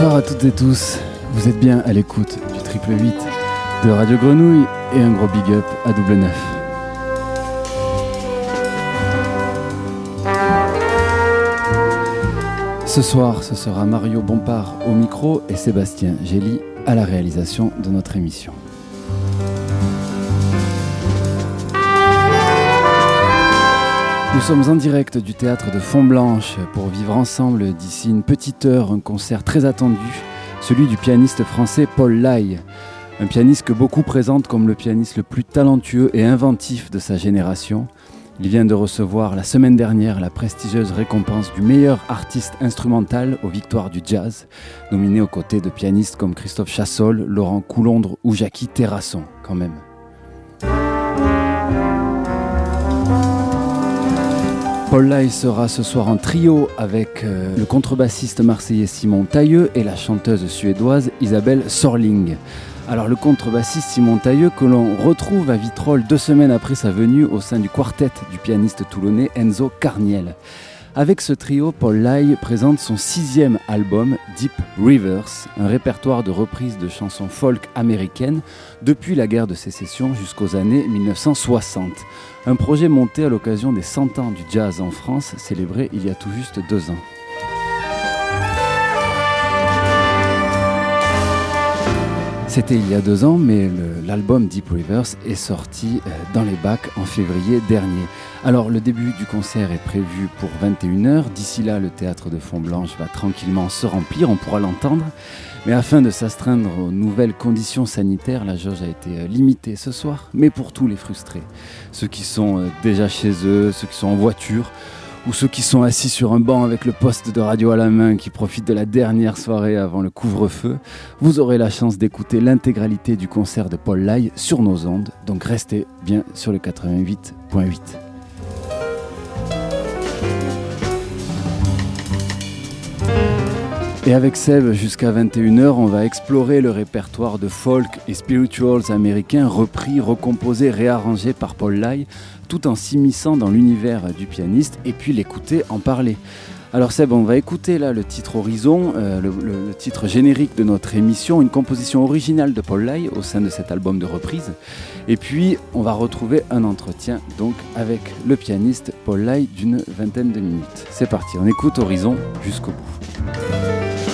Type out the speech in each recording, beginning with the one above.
Bonsoir à toutes et tous. Vous êtes bien à l'écoute du triple 8 de Radio Grenouille et un gros big up à double neuf. Ce soir, ce sera Mario Bompard au micro et Sébastien Gély à la réalisation de notre émission. Nous sommes en direct du théâtre de Font-Blanche pour vivre ensemble d'ici une petite heure un concert très attendu, celui du pianiste français Paul Lai. Un pianiste que beaucoup présentent comme le pianiste le plus talentueux et inventif de sa génération. Il vient de recevoir la semaine dernière la prestigieuse récompense du meilleur artiste instrumental aux victoires du jazz, nominé aux côtés de pianistes comme Christophe Chassol, Laurent Coulondre ou Jackie Terrasson, quand même. Paul Lai sera ce soir en trio avec euh, le contrebassiste marseillais Simon Tailleux et la chanteuse suédoise Isabelle Sorling. Alors le contrebassiste Simon Tailleux que l'on retrouve à Vitrolles deux semaines après sa venue au sein du quartet du pianiste toulonnais Enzo Carniel. Avec ce trio, Paul Lai présente son sixième album, Deep Rivers, un répertoire de reprises de chansons folk américaines depuis la guerre de sécession jusqu'aux années 1960. Un projet monté à l'occasion des 100 ans du jazz en France, célébré il y a tout juste deux ans. C'était il y a deux ans, mais l'album Deep Rivers est sorti euh, dans les bacs en février dernier. Alors le début du concert est prévu pour 21h. D'ici là, le théâtre de Font-Blanche va tranquillement se remplir, on pourra l'entendre. Mais afin de s'astreindre aux nouvelles conditions sanitaires, la jauge a été euh, limitée ce soir, mais pour tous les frustrés. Ceux qui sont euh, déjà chez eux, ceux qui sont en voiture, ou ceux qui sont assis sur un banc avec le poste de radio à la main qui profitent de la dernière soirée avant le couvre-feu, vous aurez la chance d'écouter l'intégralité du concert de Paul Lai sur nos ondes, donc restez bien sur le 88.8. Et avec Seb, jusqu'à 21h, on va explorer le répertoire de folk et spirituals américains repris, recomposés, réarrangés par Paul Lai tout en s'immisçant dans l'univers du pianiste et puis l'écouter en parler. Alors Seb, on va écouter là le titre Horizon, euh, le, titre générique de notre émission, une composition originale de Paul Lai au sein de cet album de reprise. Et puis on va retrouver un entretien donc avec le pianiste Paul Lai d'une vingtaine de minutes. C'est parti, on écoute Horizon jusqu'au bout.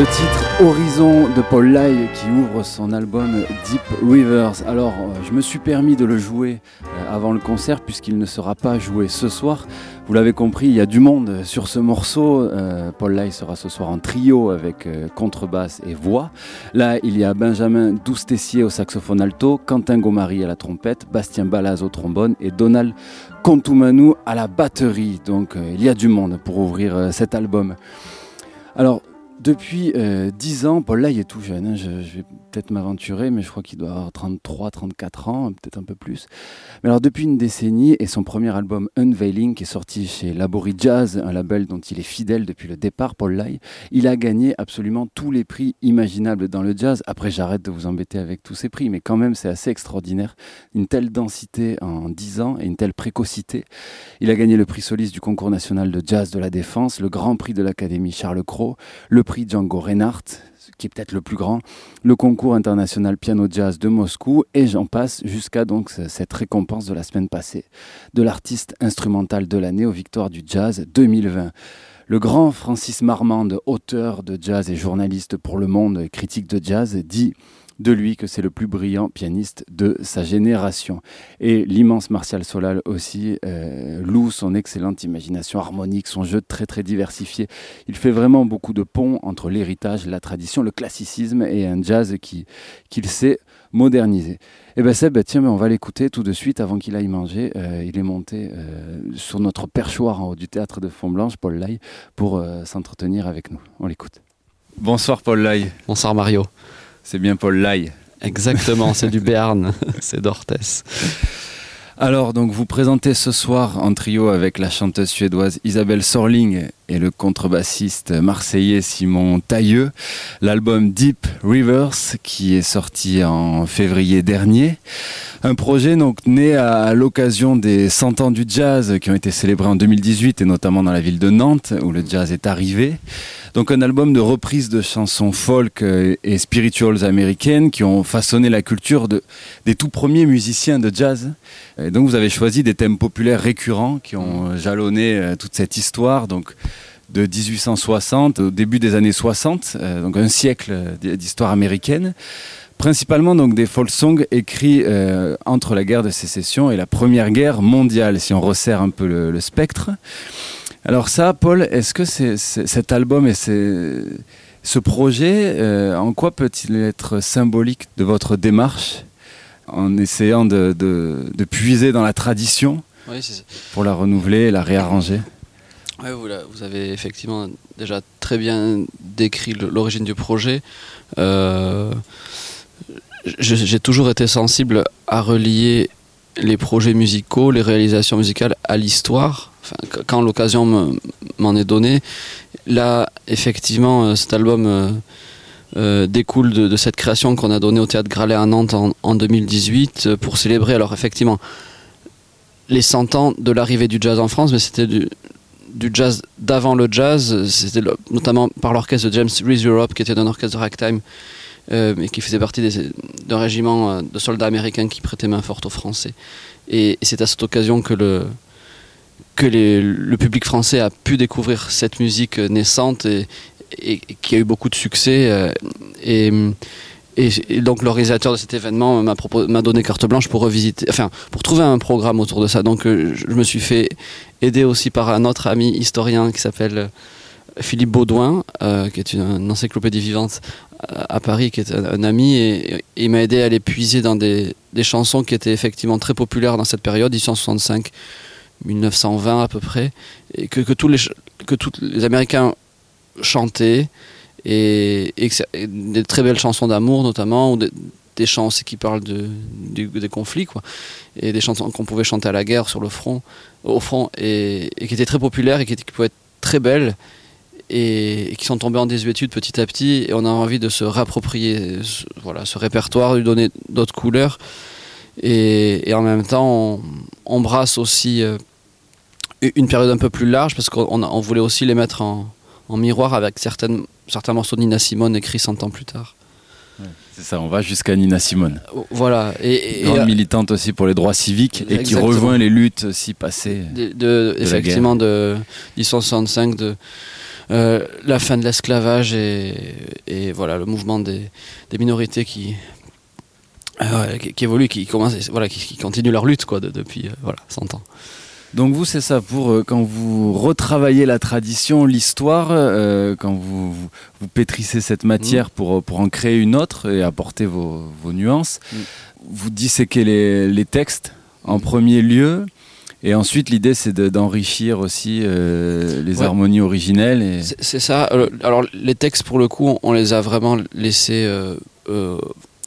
Le titre Horizon de Paul Lai qui ouvre son album Deep Rivers. Alors, euh, je me suis permis de le jouer euh, avant le concert puisqu'il ne sera pas joué ce soir. Vous l'avez compris, il y a du monde sur ce morceau. Euh, Paul Lai sera ce soir en trio avec contrebasse et voix. Là, il y a Benjamin Doustessier au saxophone alto, Quentin Gomari à la trompette, Bastien Balaz au trombone et Donald Contoumanu à la batterie. Donc, il y a du monde pour ouvrir cet album. Depuis euh, 10 ans, Paul là, il est tout jeune. Hein. je, vais peut-être m'aventurer, mais je crois qu'il doit avoir 33, 34 ans, peut-être un peu plus. Mais alors, depuis une décennie, et son premier album Unveiling, qui est sorti chez Labori Jazz, un label dont il est fidèle depuis le départ, Paul Lai, il a gagné absolument tous les prix imaginables dans le jazz. Après, j'arrête de vous embêter avec tous ces prix, mais quand même, c'est assez extraordinaire. Une telle densité en 10 ans et une telle précocité. Il a gagné le prix soliste du concours national de jazz de la Défense, le grand prix de l'Académie Charles Cros, le prix Django Reinhardt, qui est peut-être le plus grand, le concours international piano jazz de Moscou, et j'en passe jusqu'à donc cette récompense de la semaine passée de l'artiste instrumental de l'année aux victoires du jazz 2020. Le grand Francis Marmande, auteur de jazz et journaliste pour Le Monde, critique de jazz, dit de lui que c'est le plus brillant pianiste de sa génération. Et l'immense Martial Solal aussi euh, loue son excellente imagination harmonique, son jeu très très diversifié. Il fait vraiment beaucoup de ponts entre l'héritage, la tradition, le classicisme et un jazz qui qu'il sait moderniser. Et eh ben Seb, tiens, mais on va l'écouter tout de suite avant qu'il aille manger. Euh, il est monté euh, sur notre perchoir en haut du théâtre de Font-Blanche, Paul Lai, pour s'entretenir avec nous. On l'écoute. Bonsoir Paul Lai. Bonsoir Mario. C'est bien Paul Lai. Exactement, c'est du Béarn, c'est d'Orthès. Alors, donc, vous présentez ce soir en trio avec la chanteuse suédoise Isabelle Sorling et le contrebassiste marseillais Simon Tailleux, l'album Deep Rivers qui est sorti en février dernier. Un projet donc né à l'occasion des 100 ans du jazz qui ont été célébrés en 2018 et notamment dans la ville de Nantes où le jazz est arrivé. Donc un album de reprises de chansons folk euh, et spirituals américaines qui ont façonné la culture de, des tout premiers musiciens de jazz. Et donc vous avez choisi des thèmes populaires récurrents qui ont jalonné euh, toute cette histoire. Donc de 1860 au début des années 60, euh, donc un siècle d'histoire américaine. Principalement donc des folk songs écrits entre la guerre de sécession et la première guerre mondiale, si on resserre un peu le spectre. Alors ça, Paul, est-ce que c'est, cet album et ce projet, euh, en quoi peut-il être symbolique de votre démarche en essayant de, puiser dans la tradition pour la renouveler la réarranger? Vous, avez effectivement déjà très bien décrit l'origine du projet. Euh, j'ai toujours été sensible à relier les projets musicaux, les réalisations musicales à l'histoire, quand l'occasion m'en est donnée. Là, effectivement, euh, cet album euh, découle de, cette création qu'on a donnée au Théâtre Gralet à Nantes en, 2018 pour célébrer, alors effectivement, les 100 ans de l'arrivée du jazz en France, mais c'était du, jazz d'avant le jazz, c'était notamment par l'orchestre de James Reese Europe, qui était un orchestre de ragtime euh, et qui faisait partie d'un régiment euh, de soldats américains qui prêtait main forte aux Français. Et, c'est à cette occasion que le, que le public français a pu découvrir cette musique naissante et, qui a eu beaucoup de succès. Euh, et, et, donc l'organisateur de cet événement m'a donné carte blanche pour revisiter, enfin pour trouver un programme autour de ça. Donc je me suis fait aider aussi par un autre ami historien qui s'appelle Philippe Baudouin, qui est une encyclopédie vivante à Paris, qui est un, ami, et, il m'a aidé à les puiser dans des, chansons qui étaient effectivement très populaires dans cette période, 1865, 1920 à peu près, et que, tous, les, que tous les Américains chantaient, et, des très belles chansons d'amour notamment, ou des, chansons aussi qui parlent de, des conflits, quoi, et des chansons qu'on pouvait chanter à la guerre sur le front, au front, et, qui étaient très populaires et qui, pouvaient être très belles et, qui sont tombés en désuétude petit à petit et on a envie de se réapproprier ce, voilà, ce répertoire, lui donner d'autres couleurs et, en même temps on, brasse aussi euh, une période un peu plus large parce qu'on on voulait aussi les mettre en, miroir avec certaines, certains morceaux de Nina Simone écrits 100 ans plus tard. C'est ça, on va jusqu'à Nina Simone. Voilà. Et, Grande militante aussi pour les droits civiques et qui rejoint les luttes si passées. De, effectivement, de 1965, de, la fin de l'esclavage et, et, voilà le mouvement des, des minorités qui, qui, évoluent, qui commencent, voilà, qui, qui, continuent leur lutte quoi, depuis voilà 100 ans. Donc vous, c'est ça, pour euh, quand vous retravaillez la tradition, l'histoire, euh, quand vous, vous, pétrissez cette matière mm. pour, pour en créer une autre et apporter vos, vos nuances, mm. vous disséquez les, les textes en mm. premier lieu. Et ensuite, l'idée, c'est d'enrichir aussi euh, les harmonies originelles. Et... C'est ça. Alors, les textes, pour le coup, on les a vraiment laissés.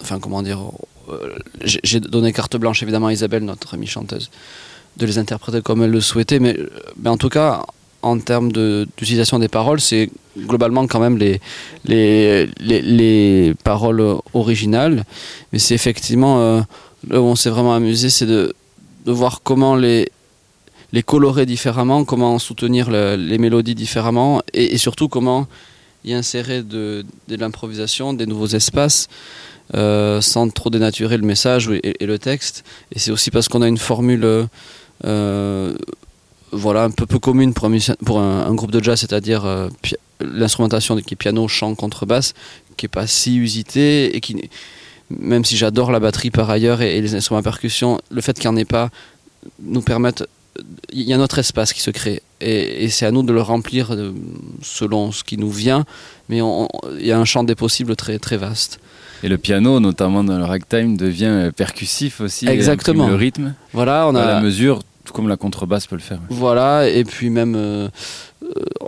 enfin, comment dire J'ai donné carte blanche, évidemment, à Isabelle, notre amie chanteuse de les interpréter comme elle le souhaitait, mais, en tout cas, en termes d'utilisation des paroles, c'est globalement quand même les, les, les, paroles originales. Mais c'est effectivement, euh, là où on s'est vraiment amusé, c'est de, de, voir comment les, les colorer différemment, comment soutenir les mélodies différemment, et, surtout comment y insérer de, de l'improvisation, des nouveaux espaces. Euh, sans trop dénaturer le message et, et le texte. Et c'est aussi parce qu'on a une formule euh, voilà, un peu peu commune pour un, pour un, groupe de jazz, c'est-à-dire euh, l'instrumentation qui est piano, chant, contrebasse, qui est pas si usitée et qui, même si j'adore la batterie par ailleurs et, les instruments à percussion, le fait qu'il n'y en ait pas nous permettent il y a notre espace qui se crée et, c'est à nous de le remplir euh, selon ce qui nous vient, mais il y a un champ des possibles très très vaste. Et le piano, notamment dans le ragtime, devient percussif aussi. Exactement. le rythme. Voilà, on a la mesure tout comme la contrebasse peut le faire. Voilà, et puis même, euh,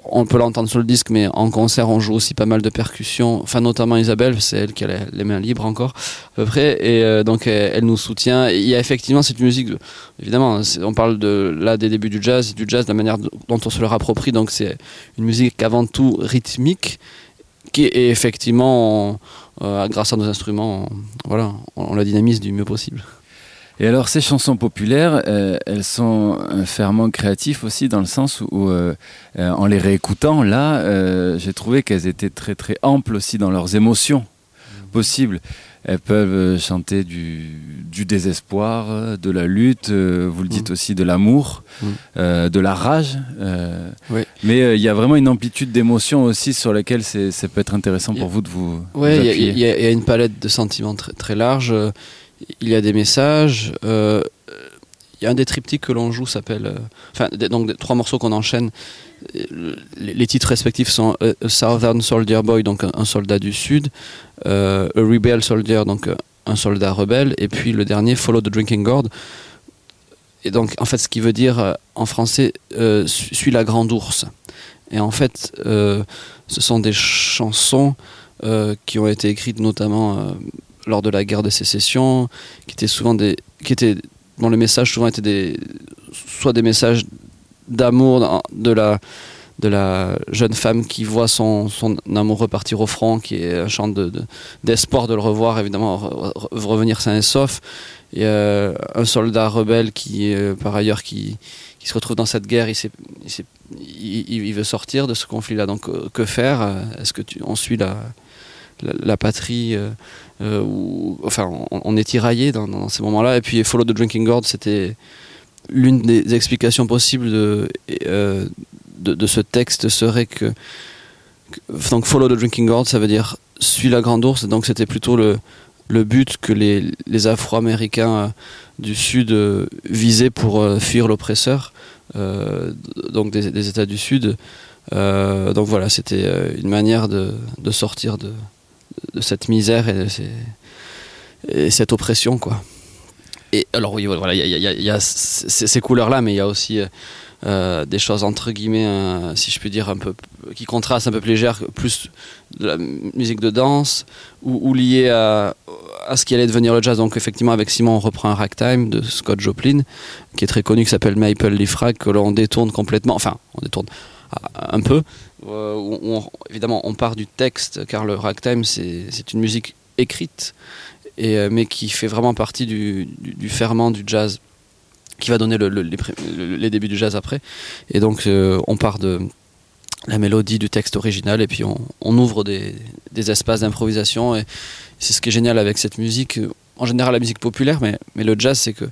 on peut l'entendre sur le disque, mais en concert, on joue aussi pas mal de percussions. Enfin, notamment Isabelle, c'est elle qui a les mains libres encore, à peu près. Et euh, donc, elle, nous soutient. il y a effectivement cette musique, évidemment, on parle de là des débuts du jazz, du jazz, de la manière dont on se le rapproprie. Donc, c'est une musique avant tout rythmique, qui est effectivement, euh, grâce à nos instruments, voilà, on la dynamise du mieux possible. Et alors ces chansons populaires, euh, elles sont un ferment créatif aussi dans le sens où, euh, euh, en les réécoutant, là, j'ai trouvé qu'elles étaient très très amples aussi dans leurs émotions possibles. Elles peuvent chanter du, du, désespoir, de la lutte, vous le dites mmh. aussi, de l'amour, mmh. de la rage. Oui. Mais il y a vraiment une amplitude d'émotions aussi sur laquelle ça peut être intéressant pour vous de vous. Oui, il y, y, a une palette de sentiments très, très large il y a des messages. Euh, il y a un des triptyques que l'on joue s'appelle. Euh, enfin, donc trois morceaux qu'on enchaîne. Les, titres respectifs sont A Southern Soldier Boy, donc un, soldat du Sud, euh, A Rebel Soldier, donc un soldat rebelle, et puis le dernier, Follow the Drinking Gourd. Et donc, en fait, ce qui veut dire en français, Suis la grande ours. Et en fait, ce sont des chansons qui ont été écrites notamment lors de la guerre de sécession, qui étaient souvent des, qui étaient, les messages souvent étaient des, soit des messages d'amour de la, de la jeune femme qui voit son, son amour repartir au front, qui est un chant d'espoir de, de, le revoir, évidemment, revenir sain et sauf. A un soldat rebelle qui, euh, par ailleurs, qui, qui, se retrouve dans cette guerre, il, il, veut sortir de ce conflit-là. Donc, euh, que faire? Est-ce que tu, on suit la, la, patrie euh, euh, enfin, on, est tiraillé dans, ces moments-là. Et puis Follow the Drinking Gourd, c'était l'une des explications possibles de, euh, ce texte serait que, donc Follow the Drinking Gourd, ça veut dire suis la grande ours. Donc c'était plutôt le, but que les, Afro-Américains du Sud visaient pour fuir l'oppresseur, donc des, États du Sud. donc voilà, c'était une manière de sortir de, de cette misère et, cette oppression, quoi. Et alors voilà, il y, a, ces, couleurs-là, mais il y a aussi euh, des choses entre guillemets, euh, si je puis dire, un peu qui contrastent un peu plus légères, plus de la musique de danse ou, liées à, à, ce qui allait devenir le jazz. Donc effectivement, avec Simon, on reprend un ragtime de Scott Joplin, qui est très connu, qui s'appelle Maple Leaf Rag, que l'on détourne complètement, enfin, on détourne un peu, euh, évidemment, on part du texte, car le ragtime, c'est une musique écrite, euh, mais qui fait vraiment partie du, ferment du jazz, qui va donner le, les, débuts du jazz après. Et donc, euh, on part de la mélodie du texte original, et puis on, ouvre des, espaces d'improvisation. Et c'est ce qui est génial avec cette musique, en général la musique populaire, mais, le jazz, c'est que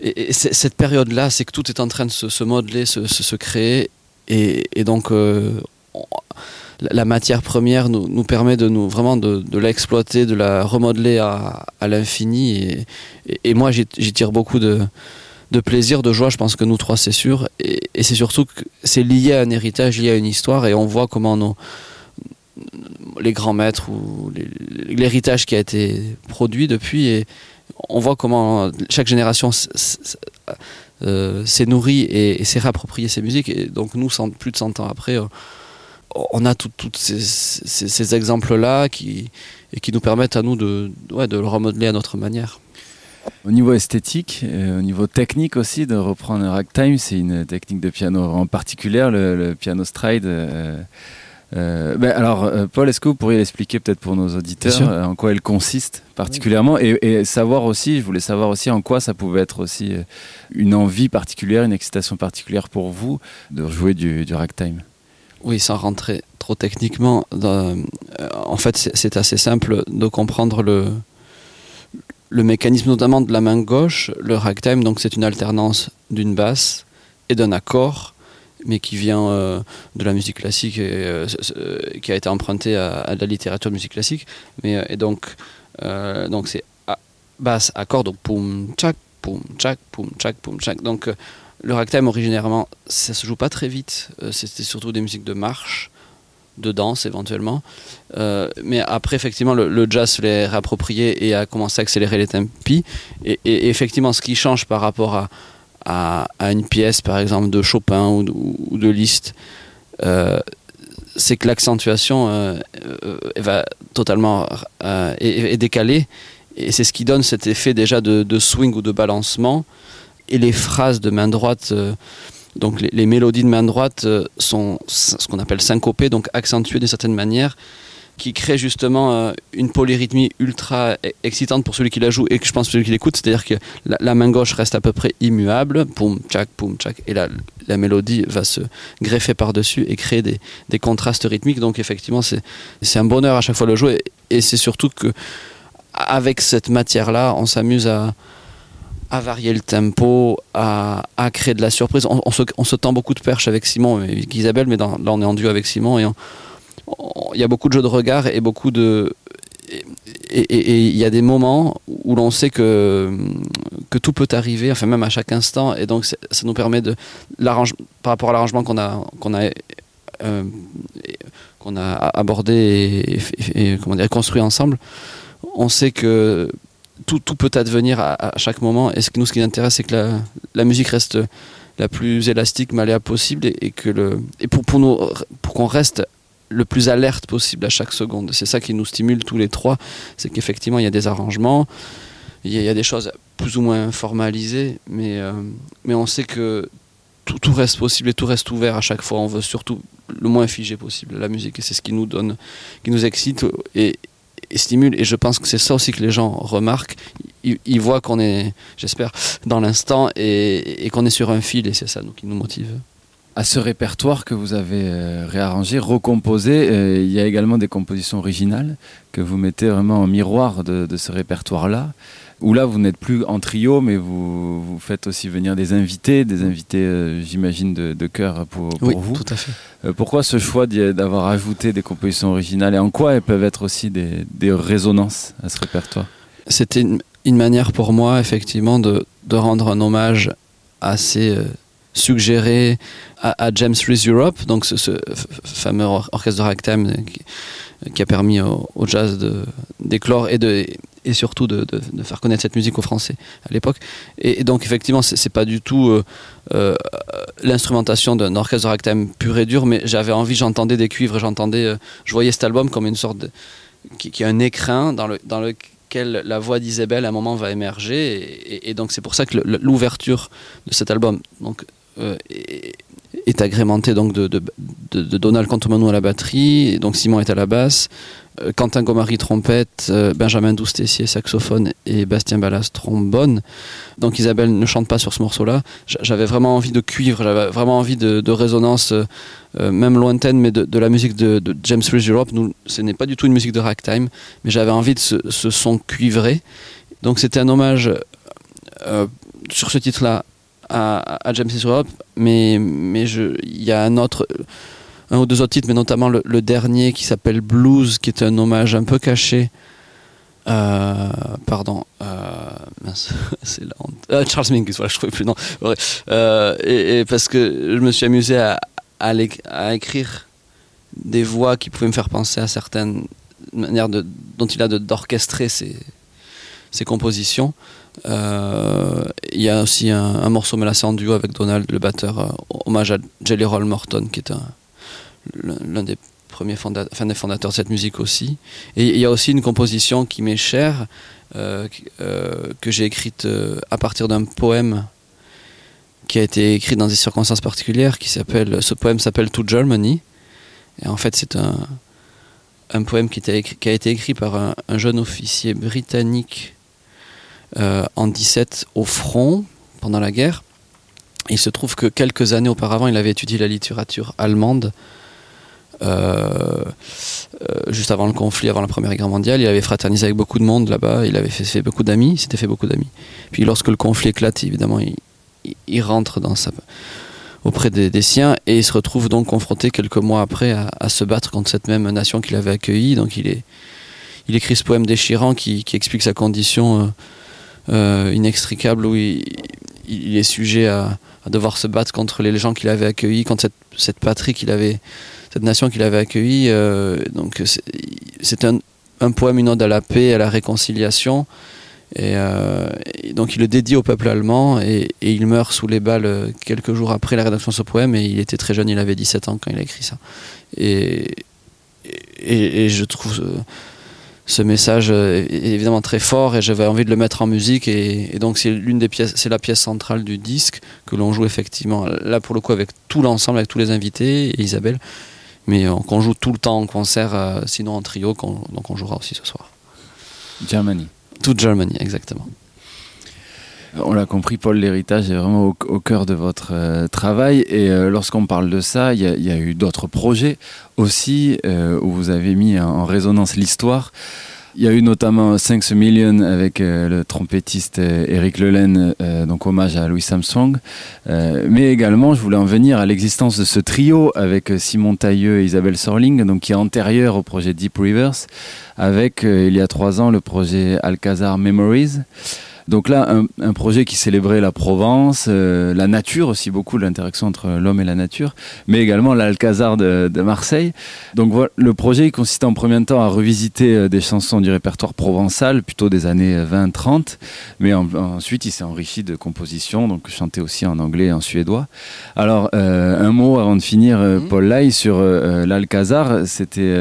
et, cette période-là, c'est que tout est en train de se, modeler, se, se créer, et, donc, euh, la matière première nous, permet de nous vraiment de, l'exploiter, de la remodeler à, l'infini. Et, moi, j'y tire beaucoup de, plaisir, de joie. Je pense que nous trois, c'est sûr. Et, c'est surtout que c'est lié à un héritage, lié à une histoire. Et on voit comment les grands maîtres ou l'héritage qui a été produit depuis. Et on voit comment chaque génération euh, s'est nourrie et, s'est réapproprié ses musiques. Et donc, nous, plus de 100 ans après, on a tous ces, exemples-là qui, et qui nous permettent à nous de, de le remodeler à notre manière. Au niveau esthétique, euh, au niveau technique aussi, de reprendre ragtime, c'est une technique de piano en particulier, le piano stride. Euh, ben alors, euh, Paul, est-ce que vous pourriez l'expliquer peut-être pour nos auditeurs euh, en quoi elle consiste particulièrement et, et, savoir aussi, je voulais savoir aussi en quoi ça pouvait être aussi une envie particulière, une excitation particulière pour vous de jouer du, du ragtime? Oui, sans rentrer trop techniquement, dans, euh, en fait, c'est assez simple de comprendre le, le mécanisme notamment de la main gauche. Le ragtime, donc c'est une alternance d'une basse et d'un accord mais qui vient euh, de la musique classique et euh, qui a été emprunté à, à, la littérature de musique classique. Mais, euh, et donc, donc c'est basse, accord, donc poum, tchac, poum, tchac, poum, tchac, poum, tchac. Donc le ragtime originairement, ça se joue pas très vite. C'était surtout des musiques de marche de danse éventuellement. Mais après, effectivement, le, jazz l'est réapproprié et a commencé à accélérer les tempi. Et, effectivement, ce qui change par rapport à, à, une pièce, par exemple, de Chopin ou de, Liszt, euh, c'est que l'accentuation euh, euh, va totalement est, décalée. Et c'est ce qui donne cet effet déjà de, swing ou de balancement. Et les phrases de main droite Donc les, les, mélodies de main droite sont ce qu'on appelle syncopées, donc accentuées d'une certaine manière, qui crée justement euh, une polyrythmie ultra excitante pour celui qui la joue et que je pense celui qui l'écoute. C'est-à-dire que la, main gauche reste à peu près immuable, poum, tchac, poum, tchac, et la, la mélodie va se greffer par-dessus et créer des, des, contrastes rythmiques. Donc effectivement, c'est un bonheur à chaque fois le jouer et, c'est surtout que avec cette matière-là, on s'amuse à, à varier le tempo, à, à créer de la surprise. On, on, se, on, se, tend beaucoup de perches avec Simon et avec Isabelle, mais dans, là on est en duo avec Simon et il y a beaucoup de jeux de regard et beaucoup de et il y a des moments où l'on sait que que tout peut arriver enfin même à chaque instant et donc ça nous permet de l'arrange par rapport à l'arrangement qu'on a qu'on a euh, qu'on a abordé et, comment dire construit ensemble on sait que tout, tout peut advenir à, à, chaque moment. Et ce que nous, ce qui nous intéresse, c'est que la, la, musique reste la plus élastique, malléable possible, et, et que le et pour pour nous pour qu'on reste le plus alerte possible à chaque seconde. C'est ça qui nous stimule tous les trois, c'est qu'effectivement il y a des arrangements, il y, a, des choses plus ou moins formalisées, mais euh, mais on sait que tout, tout reste possible et tout reste ouvert à chaque fois. On veut surtout le moins figé possible la musique, et c'est ce qui nous donne, qui nous excite et stimule. Et je pense que c'est ça aussi que les gens remarquent. Ils, voient qu'on est, j'espère, dans l'instant et, et qu'on est sur un fil, et c'est ça nous, qui nous motive. À ce répertoire que vous avez euh, réarrangé, recomposé, euh, il y a également des compositions originales que vous mettez vraiment en miroir de, de ce répertoire-là. Où là, vous n'êtes plus en trio, mais vous, vous faites aussi venir des invités, des invités, euh, j'imagine, de, de cœur pour, pour oui, vous. Tout à fait. Pourquoi ce choix d'avoir ajouté des compositions originales et en quoi elles peuvent être aussi des, des résonances à ce répertoire? C'était une, une, manière pour moi, effectivement, de, de rendre un hommage assez euh, suggéré à, James Reese Europe, donc ce, fameux or orchestre de ragtime qui, qui, a permis au, jazz d'éclore et et surtout de, faire connaître cette musique aux Français à l'époque. Et, donc effectivement, c'est pas du tout euh, euh, l'instrumentation d'un orchestre de ragtime pur et dur, mais j'avais envie, j'entendais des cuivres, j'entendais, euh, je voyais cet album comme une sorte de, qui, qui a un écrin dans le dans lequel la voix d'Isabelle à un moment va émerger, et, donc c'est pour ça que l'ouverture de cet album euh, est, agrémentée donc de, de, Donald Cantomano à la batterie, donc Simon est à la basse. Euh, Quentin Gomari trompette, euh, Benjamin Doustessier saxophone et Bastien Ballas trombone. Donc Isabelle ne chante pas sur ce morceau-là. J'avais vraiment envie de cuivre, j'avais vraiment envie de, résonance, euh, même lointaine, mais de, la musique de, James Reese Europe. Nous, ce n'est pas du tout une musique de ragtime, mais j'avais envie de ce, son cuivré. Donc c'était un hommage sur ce titre-là à, à, James Reese Europe, mais mais il y a un autre un ou deux autres titres, mais notamment le, dernier qui s'appelle Blues, qui est un hommage un peu caché. Euh, pardon, euh, c'est la honte. Euh, Charles Mingus, voilà, je trouvais plus non. Et, parce que je me suis amusé à, à, écrire des voix qui pouvaient me faire penser à certaines manières de, dont il a d'orchestrer ses, ses, compositions. Il y a aussi un, un morceau mélacé en duo avec Donald, le batteur, hommage à Jelly Roll Morton, qui est un, l'un des premiers fondateurs, de cette musique aussi. Et il y a aussi une composition qui m'est chère, euh, euh, que j'ai écrite euh, à partir d'un poème qui a été écrit dans des circonstances particulières, qui s'appelle, ce poème s'appelle To Germany. Et en fait, c'est un, poème qui, a été écrit par un, jeune officier britannique en 17 au front pendant la guerre. Il se trouve que quelques années auparavant, il avait étudié la littérature allemande euh, euh, juste avant le conflit, avant la Première Guerre mondiale. Il avait fraternisé avec beaucoup de monde là-bas, il avait fait, beaucoup d'amis, il s'était fait beaucoup d'amis. Puis lorsque le conflit éclate, évidemment, il, rentre auprès des, siens et il se retrouve donc confronté quelques mois après à, se battre contre cette même nation qu'il avait accueillie. Donc il, écrit ce poème déchirant qui, explique sa condition euh, inextricable où il, est sujet à, devoir se battre contre les gens qu'il avait accueillis, contre cette, patrie qu'il avait cette nation qu'il avait accueillie. Euh, donc c'est un, poème, une ode à la paix, à la réconciliation. Et, euh, donc il le dédie au peuple allemand et, il meurt sous les balles euh, quelques jours après la rédaction de ce poème et il était très jeune, il avait 17 ans quand il a écrit ça. Et, je trouve ce, message évidemment très fort et j'avais envie de le mettre en musique et, donc c'est l'une des pièces, c'est la pièce centrale du disque que l'on joue effectivement là pour le coup avec tout l'ensemble, avec tous les invités et Isabelle mais euh, qu'on joue tout le temps en concert, euh, sinon en trio, donc on jouera aussi ce soir. Germany. Toute Germany, exactement. On l'a compris, Paul, l'héritage est vraiment au, cœur de votre euh, travail. Et lorsqu'on parle de ça, il y, a eu d'autres projets aussi où vous avez mis en résonance l'histoire. Il y a eu notamment 5 Million avec euh, le trompettiste euh, Eric Lelaine, euh, donc hommage à Louis Armstrong. mais également, je voulais en venir à l'existence de ce trio avec Simon Tailleux et Isabelle Sorling, donc qui est antérieur au projet Deep Rivers, avec il y a trois ans le projet Alcazar Memories. Donc là, un, projet qui célébrait la Provence, euh, la nature aussi, beaucoup l'interaction entre l'homme et la nature, mais également l'Alcazar de, Marseille. Donc voilà, le projet il consiste en premier temps à revisiter euh, des chansons du répertoire provençal, plutôt des années 20-30, euh, mais ensuite il s'est enrichi de compositions, donc chanté aussi en anglais et en suédois. Alors, un mot avant de finir, mhm. Paul Lai, sur l'Alcazar, c'était,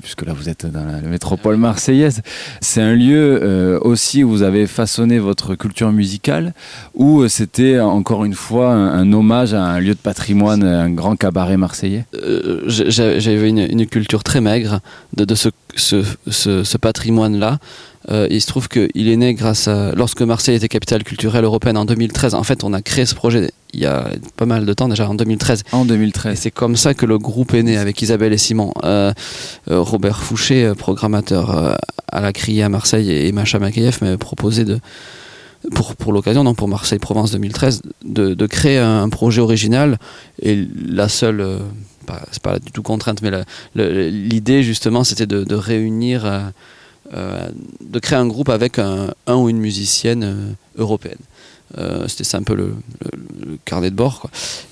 puisque là vous êtes dans la métropole marseillaise, c'est un lieu aussi où vous avez face votre culture musicale ou euh, c'était encore une fois un, hommage à un lieu de patrimoine, un grand cabaret marseillais? Euh, J'avais une, culture très maigre de, ce, ce, patrimoine-là. Euh, il se trouve qu'il est né grâce à. Lorsque Marseille était capitale culturelle européenne en 2013, en fait, on a créé ce projet il y a pas mal de temps déjà, en 2013. En 2013. Et c'est comme ça que le groupe est né avec Isabelle et Simon. Robert Fouché, programmateur à la Criée à Marseille et Macha Makayev m'avait proposé de, pour, pour l'occasion, donc pour Marseille Provence 2013, de, de, créer un projet original. Et la seule, euh, c'est pas du tout contrainte, mais l'idée justement, c'était de, de, réunir, euh, euh, de créer un groupe avec un, un ou une musicienne européenne. c'était ça un peu le, carnet de bord.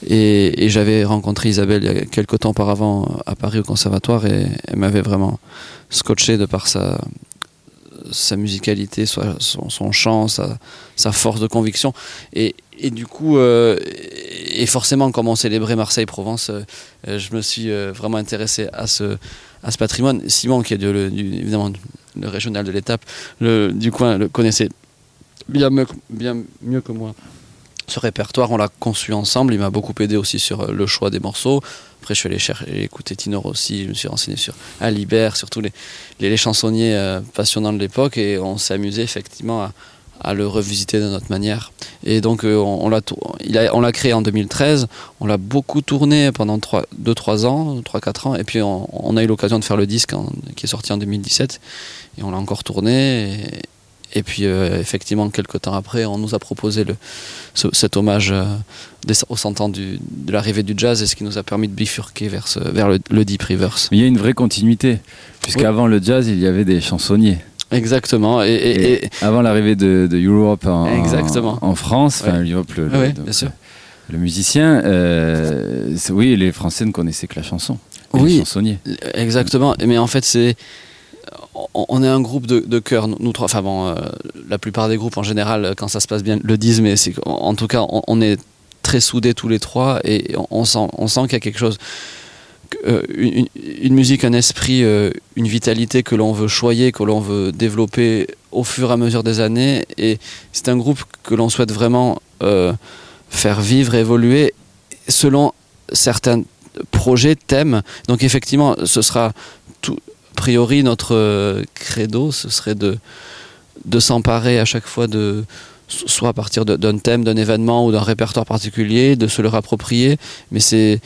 Et, et j'avais rencontré Isabelle il y a quelques temps auparavant à Paris au conservatoire et elle m'avait vraiment scotché de par sa, sa musicalité, son, chant, sa, force de conviction. Et, du coup, euh, et forcément, comme on célébrait Marseille-Provence, euh, je me suis euh, vraiment intéressé à ce, à ce patrimoine. Simon, qui est évidemment le régional de l'étape, du coin, le connaissait bien bien mieux que moi ce répertoire, on l'a conçu ensemble. Il m'a beaucoup aidé aussi sur euh, le choix des morceaux. Après, je suis allé chercher, écouter Tinor aussi. Je me suis renseigné sur Alibert, sur tous les, les, chansonniers euh, passionnants de l'époque. Et on s'est amusé effectivement à, le revisiter de notre manière. Et donc, euh, on, on l'a créé en 2013. On l'a beaucoup tourné pendant 2-3 ans, 3-4 ans. Et puis, on, a eu l'occasion de faire le disque qui est sorti en 2017. Et on l'a encore tourné. Et puis effectivement, quelques temps après, on nous a proposé le, cet hommage au 100 ans de l'arrivée du jazz et ce qui nous a permis de bifurquer vers, vers le, Deep Rivers. il y a une vraie continuité, puisqu'avant le jazz, il y avait des chansonniers. Exactement. Et, avant l'arrivée de, Europe en, en, France, enfin Europe, le, le, musicien, euh, oui, les Français ne connaissaient que la chanson. Oui, chansonniers. Exactement. Mais en fait, c'est on est un groupe de, de chœurs, nous trois. Enfin bon, euh, la plupart des groupes en général, quand ça se passe bien, le disent, mais c'est en tout cas, on, est très soudés tous les trois et on sent, qu'il y a quelque chose euh, une, musique, un esprit, euh, une vitalité que l'on veut choyer, que l'on veut développer au fur et à mesure des années. Et c'est un groupe que l'on souhaite vraiment faire vivre, évoluer selon certains projets, thèmes. Donc effectivement, ce sera tout, priori notre credo, ce serait de, de s'emparer à chaque fois de soit à partir d'un thème, d'un événement ou d'un répertoire particulier, de se le rapproprier, mais c'est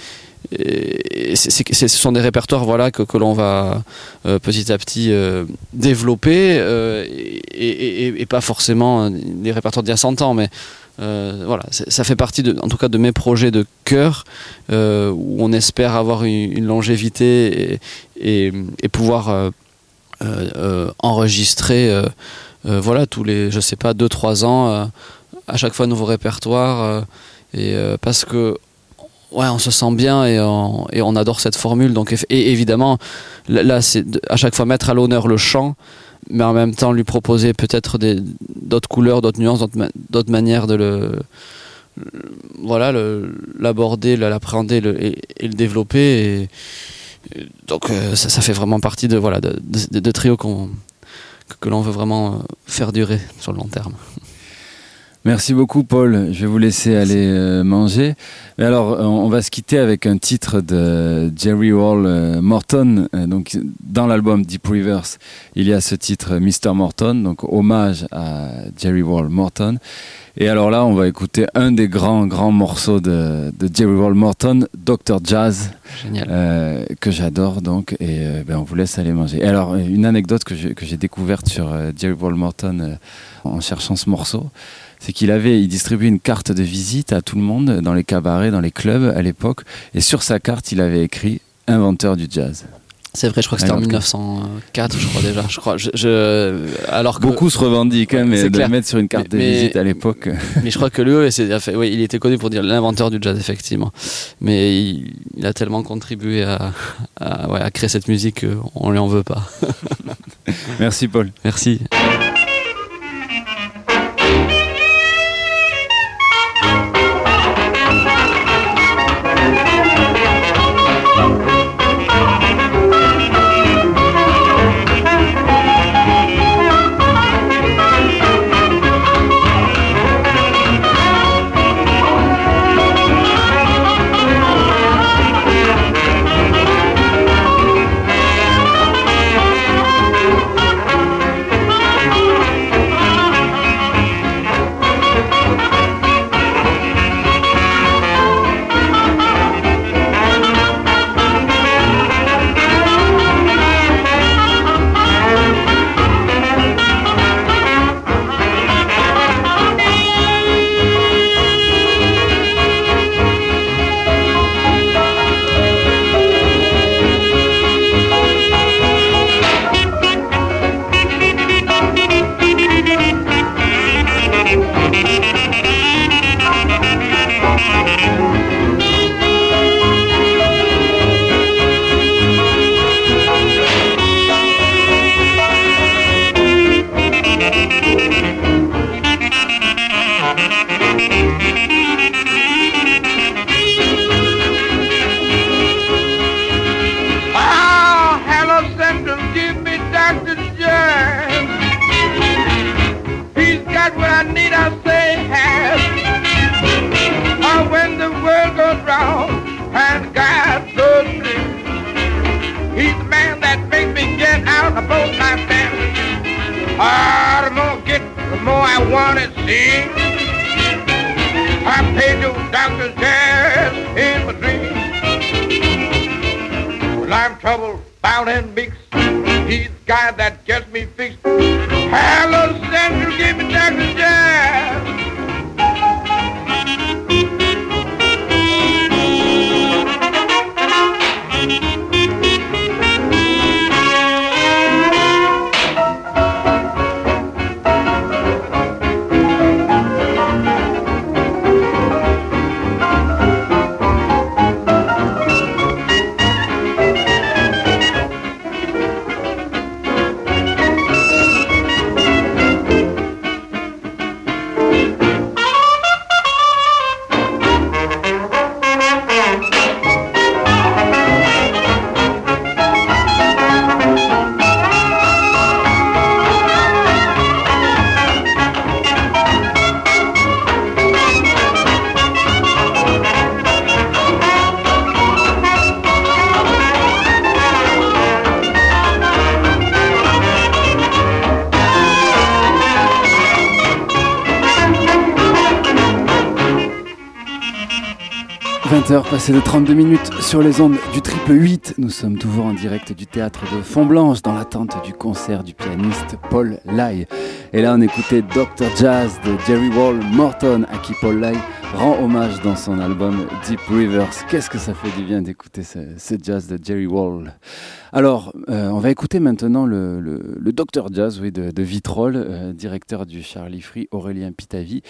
ce sont des répertoires voilà, que, que l'on va euh, petit à petit euh, développer euh, et, pas forcément des répertoires d'il y a 100 ans, mais voilà, ça fait partie de, en tout cas de mes projets de cœur où on espère avoir une, longévité et, pouvoir enregistrer voilà, tous les, je sais pas, 2-3 ans à chaque fois un nouveau répertoire. et parce que ouais, on se sent bien et on, et on adore cette formule. Donc, et évidemment, là, c'est à chaque fois mettre à l'honneur le chant, mais en même temps lui proposer peut-être d'autres couleurs, d'autres nuances, d'autres manières de le voilà l'aborder, l'appréhender et, le développer. Et, donc euh, ça, fait vraiment partie de voilà de, de, trio que l'on veut vraiment faire durer sur le long terme. Merci beaucoup Paul. Je vais vous laisser aller euh, manger. Mais alors, euh, on va se quitter avec un titre de Jerry Wall euh, Morton. donc, dans l'album Deep Rivers, il y a ce titre Mr. Morton, donc hommage à Jerry Wall Morton. Et alors là, on va écouter un des grands, grands morceaux de, Jerry Wall Morton, Dr. Jazz, que j'adore donc. Et ben, on vous laisse aller manger. Et alors, une anecdote que j'ai découverte sur Jerry Wall Morton en cherchant ce morceau c'est qu'il avait, il distribuait une carte de visite à tout le monde dans les cabarets, dans les clubs à l'époque, et sur sa carte, il avait écrit inventeur du jazz. C'est vrai, je crois que c'était en 1904, je crois déjà. Je crois, je, alors que, Beaucoup se revendiquent hein, mais de le mettre sur une carte de visite à l'époque. Mais je crois que lui, oui, il était connu pour dire l'inventeur du jazz, effectivement. Mais il, a tellement contribué à, à créer cette musique qu'on ne lui en veut pas. Merci Paul. Merci. Passé de 32 minutes sur les ondes du triple 8. Nous sommes toujours en direct du théâtre de Font-Blanche dans l'attente du concert du pianiste Paul Lai. Et là, on écoutait Dr. Jazz de Jerry Wall Morton à qui Paul Lai rend hommage dans son album Deep Rivers. Qu'est-ce que ça fait du bien d'écouter ce, jazz de Jerry Wall? Alors, euh, on va écouter maintenant le, le, docteur jazz oui, de, de euh, directeur du Charlie Free, Aurélien Pitavi,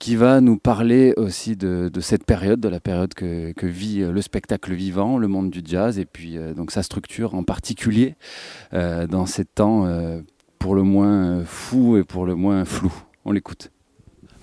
qui va nous parler aussi de, cette période, de la période que, vit euh, le spectacle vivant, le monde du jazz, et puis donc sa structure en particulier dans ces temps pour le moins fou et pour le moins flou. On l'écoute.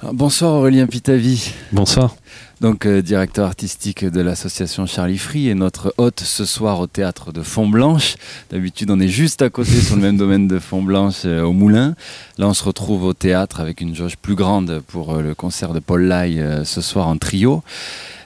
Bonsoir Aurélien Pitavi. Bonsoir. Donc euh, directeur artistique de l'association Charlie Free et notre hôte ce soir au théâtre de Font-Blanche. D'habitude on est juste à côté sur le même domaine de Font-Blanche euh, au Moulin. Là on se retrouve au théâtre avec une jauge plus grande pour euh, le concert de Paul Lai ce soir en trio.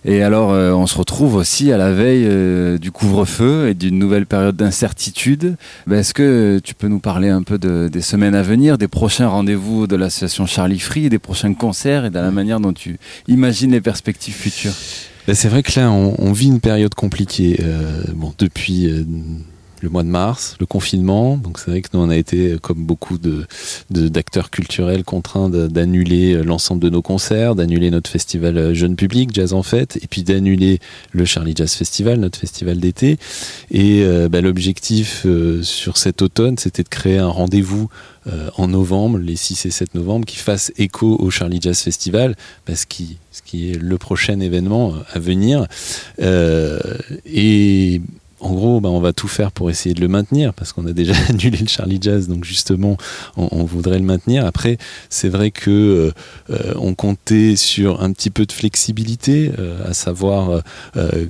Et alors, euh, on se retrouve aussi à la veille euh, du couvre-feu et d'une nouvelle période d'incertitude. Ben, est-ce que tu peux nous parler un peu de, des semaines à venir, des prochains rendez-vous de l'association Charlie Free, des prochains concerts et de la manière dont tu imagines les perspectives futures? Ben, C'est vrai que là, on, vit une période compliquée. Euh, bon, depuis le mois de mars, le confinement. Donc c'est vrai que nous on a été, comme beaucoup de d'acteurs culturels, contraints d'annuler euh, l'ensemble de nos concerts, d'annuler notre festival euh, jeune public Jazz en fête, et puis d'annuler le Charlie Jazz Festival, notre festival d'été. Et euh, bah, l'objectif sur cet automne, c'était de créer un rendez-vous en novembre, les 6 et 7 novembre, qui fasse écho au Charlie Jazz Festival, parce qui, ce qui est le prochain événement à venir. et en gros, bah, on va tout faire pour essayer de le maintenir parce qu'on a déjà annulé le Charlie Jazz, donc justement, on, voudrait le maintenir. Après, c'est vrai que euh, euh, on comptait sur un petit peu de flexibilité, euh, à savoir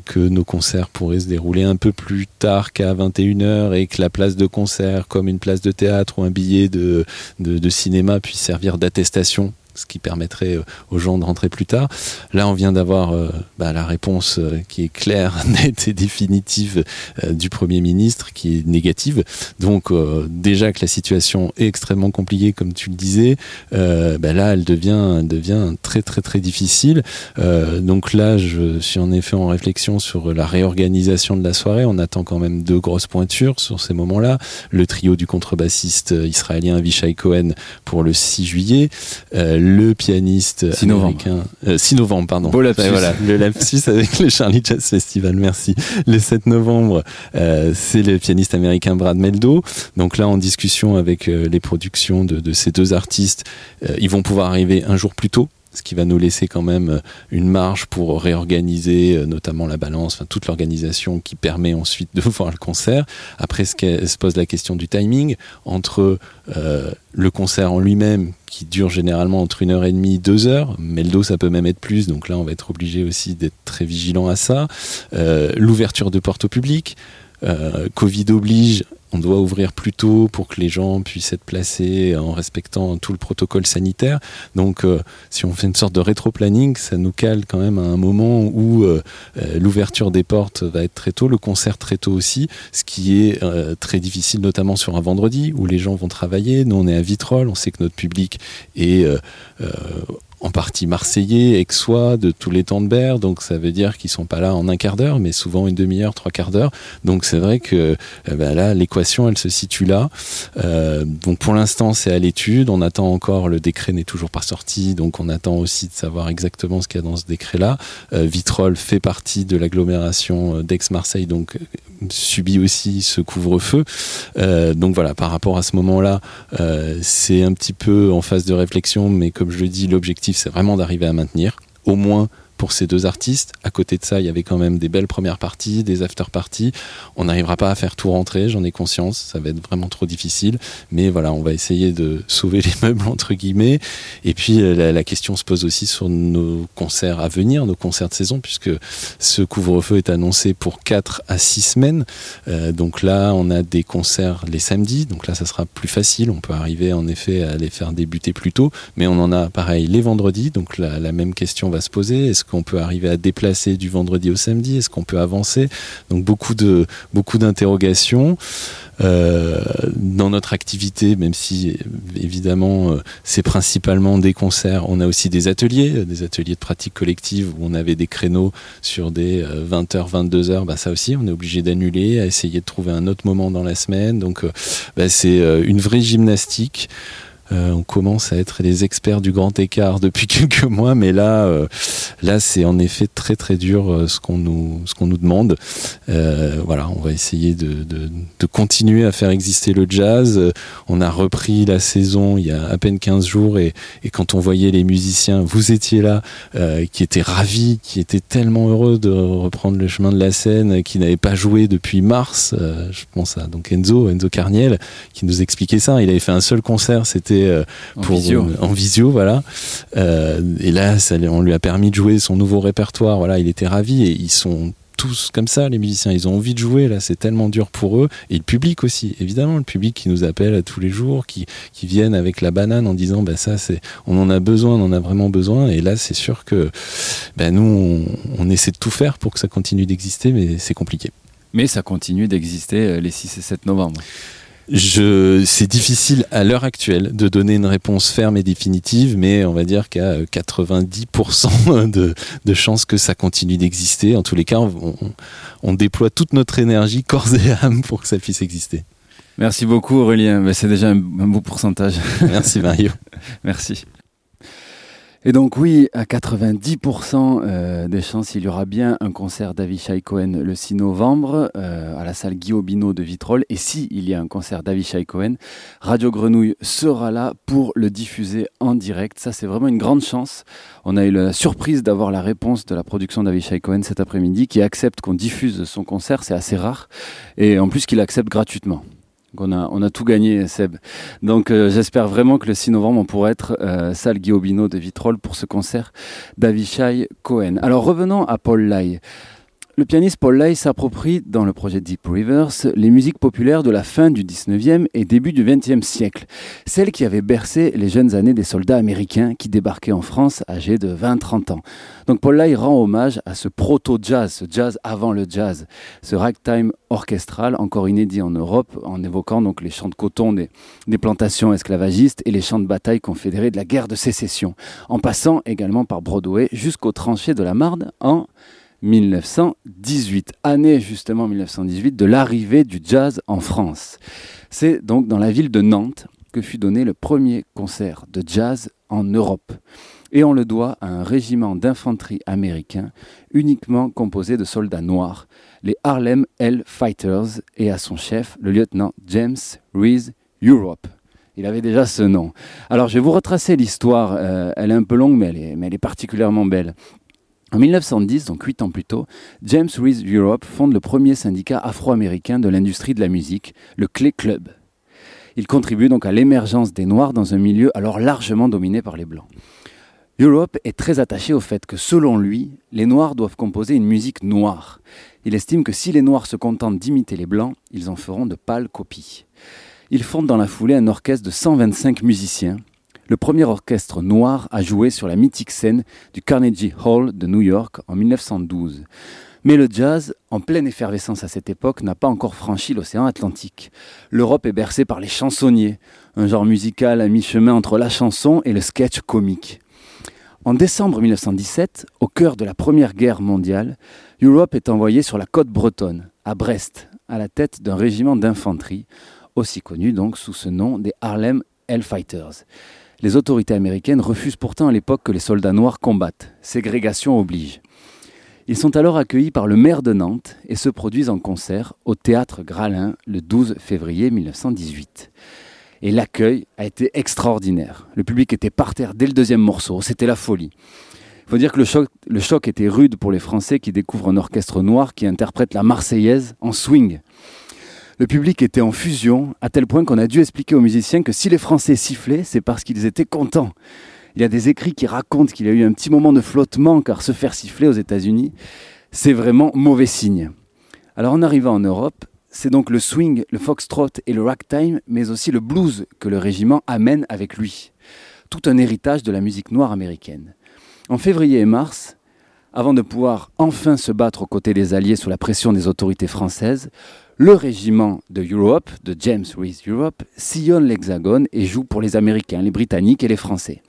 que nos concerts pourraient se dérouler un peu plus tard qu'à 21h et que la place de concert, comme une place de théâtre ou un billet de, de cinéma, puisse servir d'attestation ce qui permettrait euh, aux gens de rentrer plus tard. Là, on vient d'avoir euh, bah, la réponse euh, qui est claire, nette et définitive du Premier ministre, qui est négative. Donc, déjà que la situation est extrêmement compliquée, comme tu le disais, bah, là, elle devient, très, très, très difficile. donc là, je suis en effet en réflexion sur la réorganisation de la soirée. On attend quand même deux grosses pointures sur ces moments-là. Le trio du contrebassiste israélien Avishai Cohen pour le 6 juillet le pianiste 6 américain. 6 euh, novembre, pardon. voilà, le lapsus avec le Charlie Jazz Festival, merci. Le 7 novembre, euh, c'est le pianiste américain Brad Meldo. Donc là, en discussion avec euh, les productions de, de, ces deux artistes, ils vont pouvoir arriver un jour plus tôt ce qui va nous laisser quand même euh, une marge pour réorganiser euh, notamment la balance, toute l'organisation qui permet ensuite de voir le concert. Après, se pose la question du timing entre euh, le concert en lui-même qui dure généralement entre une heure et demie, deux heures. Meldo, ça peut même être plus, donc là, on va être obligé aussi d'être très vigilant à ça. L'ouverture de porte au public. Covid oblige, on doit ouvrir plus tôt pour que les gens puissent être placés en respectant tout le protocole sanitaire. Donc, euh, si on fait une sorte de rétro-planning, ça nous cale quand même à un moment où euh, euh, l'ouverture des portes va être très tôt, le concert très tôt aussi, ce qui est très difficile, notamment sur un vendredi où les gens vont travailler. Nous, on est à Vitrolles, on sait que notre public est en partie marseillais, aixois, de tous les temps de Berre, donc ça veut dire qu'ils sont pas là en un quart d'heure, mais souvent une demi-heure, trois quarts d'heure. Donc c'est vrai que eh ben là, l'équation, elle se situe là. Euh, donc pour l'instant, c'est à l'étude. On attend encore, le décret n'est toujours pas sorti, donc on attend aussi de savoir exactement ce qu'il y a dans ce décret-là. Euh, Vitrolles fait partie de l'agglomération euh, d'Aix-Marseille, donc subit aussi ce couvre-feu. Euh, donc voilà, par rapport à ce moment-là, euh, c'est un petit peu en phase de réflexion, mais comme je le dis, l'objectif c'est vraiment d'arriver à maintenir au moins pour ces deux artistes. À côté de ça, il y avait quand même des belles premières parties, des after parties. On n'arrivera pas à faire tout rentrer, j'en ai conscience, ça va être vraiment trop difficile. Mais voilà, on va essayer de sauver les meubles, entre guillemets. Et puis, euh, la, la question se pose aussi sur nos concerts à venir, nos concerts de saison, puisque ce couvre-feu est annoncé pour 4 à 6 semaines. Euh, donc là, on a des concerts les samedis. Donc là, ça sera plus facile. On peut arriver, en effet, à les faire débuter plus tôt. Mais on en a, pareil, les vendredis. Donc la, la même question va se poser. Est-ce qu'on peut arriver à déplacer du vendredi au samedi Est-ce qu'on peut avancer? Donc beaucoup d'interrogations euh, dans notre activité, même si évidemment euh, c'est principalement des concerts. On a aussi des ateliers, euh, des ateliers de pratique collective où on avait des créneaux sur des 20h, 22h. Bah ça aussi, on est obligé d'annuler, à essayer de trouver un autre moment dans la semaine. Donc bah, c'est une vraie gymnastique. Euh, on commence à être les experts du grand écart depuis quelques mois, mais là, euh, là, c'est en effet très très dur euh, ce qu'on nous, ce qu'on nous demande. Voilà, on va essayer de, de, de, continuer à faire exister le jazz. On a repris la saison il y a à peine 15 jours et, et quand on voyait les musiciens, vous étiez là, qui étaient ravis, qui étaient tellement heureux de reprendre le chemin de la scène, qui n'avaient pas joué depuis mars. je pense à donc Enzo, Enzo Carniel, qui nous expliquait ça. Il avait fait un seul concert, c'était euh, En visio. en visio, voilà. Euh, et là, ça, on lui a permis de jouer son nouveau répertoire. Voilà, il était ravi et ils sont tous comme ça, les musiciens. Ils ont envie de jouer. Là, c'est tellement dur pour eux. Et le public aussi, évidemment, le public qui nous appelle tous les jours, qui, qui viennent avec la banane en disant, bah ça, c'est, on en a besoin, on en a vraiment besoin. Et là, c'est sûr que, bah, nous, on, on essaie de tout faire pour que ça continue d'exister, mais c'est compliqué. Mais ça continue d'exister euh, les 6 et 7 novembre. Je, c'est difficile à l'heure actuelle de donner une réponse ferme et définitive, mais on va dire qu'à euh, 90% de, de chances que ça continue d'exister. En tous les cas, on, on- déploie toute notre énergie, corps et âme, pour que ça puisse exister. Merci beaucoup Aurélien, Mais c'est déjà un beau pourcentage. Merci Mario. Merci. Et donc oui, à 90% euh, des chances, il y aura bien un concert d'Avishai Cohen le 6 novembre euh, à la salle Guillaume Binot de Vitrolles. Et si il y a un concert d'Avishai Cohen, Radio Grenouille sera là pour le diffuser en direct. Ça, c'est vraiment une grande chance. On a eu la surprise d'avoir la réponse de la production d'Avishai Cohen cet après-midi qui accepte qu'on diffuse son concert. C'est assez rare. Et en plus qu'il accepte gratuitement. On a, tout gagné, Seb. Donc euh, j'espère vraiment que le 6 novembre, on pourra être euh, salle Guillaume de Vitrolles pour ce concert d'Avishai Cohen. Alors revenons à Paul Lai. Le pianiste Paul Lai s'approprie dans le projet Deep Rivers les musiques populaires de la fin du 19e et début du 20e siècle, celles qui avaient bercé les jeunes années des soldats américains qui débarquaient en France âgés de 20-30 ans. Donc Paul Lai rend hommage à ce proto-jazz, ce jazz avant le jazz, ce ragtime orchestral encore inédit en Europe en évoquant donc les champs de coton des, des plantations esclavagistes et les champs de bataille confédérés de la guerre de sécession, en passant également par Broadway jusqu'aux tranchées de la Marne en 1918, année justement 1918 de l'arrivée du jazz en France. C'est donc dans la ville de Nantes que fut donné le premier concert de jazz en Europe. Et on le doit à un régiment d'infanterie américain uniquement composé de soldats noirs, les Harlem L Fighters, et à son chef, le lieutenant James Reese Europe. Il avait déjà ce nom. Alors je vais vous retracer l'histoire, euh, elle est un peu longue mais elle est particulièrement belle. En 1910, donc huit ans plus tôt, James Reese Europe fonde le premier syndicat afro-américain de l'industrie de la musique, le Clay Club. Il contribue donc à l'émergence des Noirs dans un milieu alors largement dominé par les Blancs. Europe est très attaché au fait que, selon lui, les Noirs doivent composer une musique noire. Il estime que si les Noirs se contentent d'imiter les Blancs, ils en feront de pâles copies. Il fonde dans la foulée un orchestre de 125 musiciens, le premier orchestre noir à jouer sur la mythique scène du Carnegie Hall de New York en 1912. Mais le jazz, en pleine effervescence à cette époque, n'a pas encore franchi l'océan Atlantique. L'Europe est bercée par les chansonniers, un genre musical à mi-chemin entre la chanson et le sketch comique. En décembre 1917, au cœur de la Première Guerre mondiale, Europe est envoyé sur la côte bretonne, à Brest, à la tête d'un régiment d'infanterie, aussi connu donc sous ce nom des Harlem Hellfighters. Les autorités américaines refusent pourtant à l'époque que les soldats noirs combattent. Ségrégation oblige. Ils sont alors accueillis par le maire de Nantes et se produisent en concert au théâtre Gralin le 12 février 1918. Et l'accueil a été extraordinaire. Le public était par terre dès le deuxième morceau, c'était la folie. Il faut dire que le choc, le choc était rude pour les Français qui découvrent un orchestre noir qui interprète la Marseillaise en swing. Le public était en fusion, à tel point qu'on a dû expliquer aux musiciens que si les Français sifflaient, c'est parce qu'ils étaient contents. Il y a des écrits qui racontent qu'il y a eu un petit moment de flottement, car se faire siffler aux États-Unis, c'est vraiment mauvais signe. Alors en arrivant en Europe, c'est donc le swing, le foxtrot et le ragtime, mais aussi le blues que le régiment amène avec lui. Tout un héritage de la musique noire américaine. En février et mars, avant de pouvoir enfin se battre aux côtés des Alliés sous la pression des autorités françaises, le régiment de Europe, de James Reese Europe, sillonne l'Hexagone et joue pour les Américains, les Britanniques et les Français.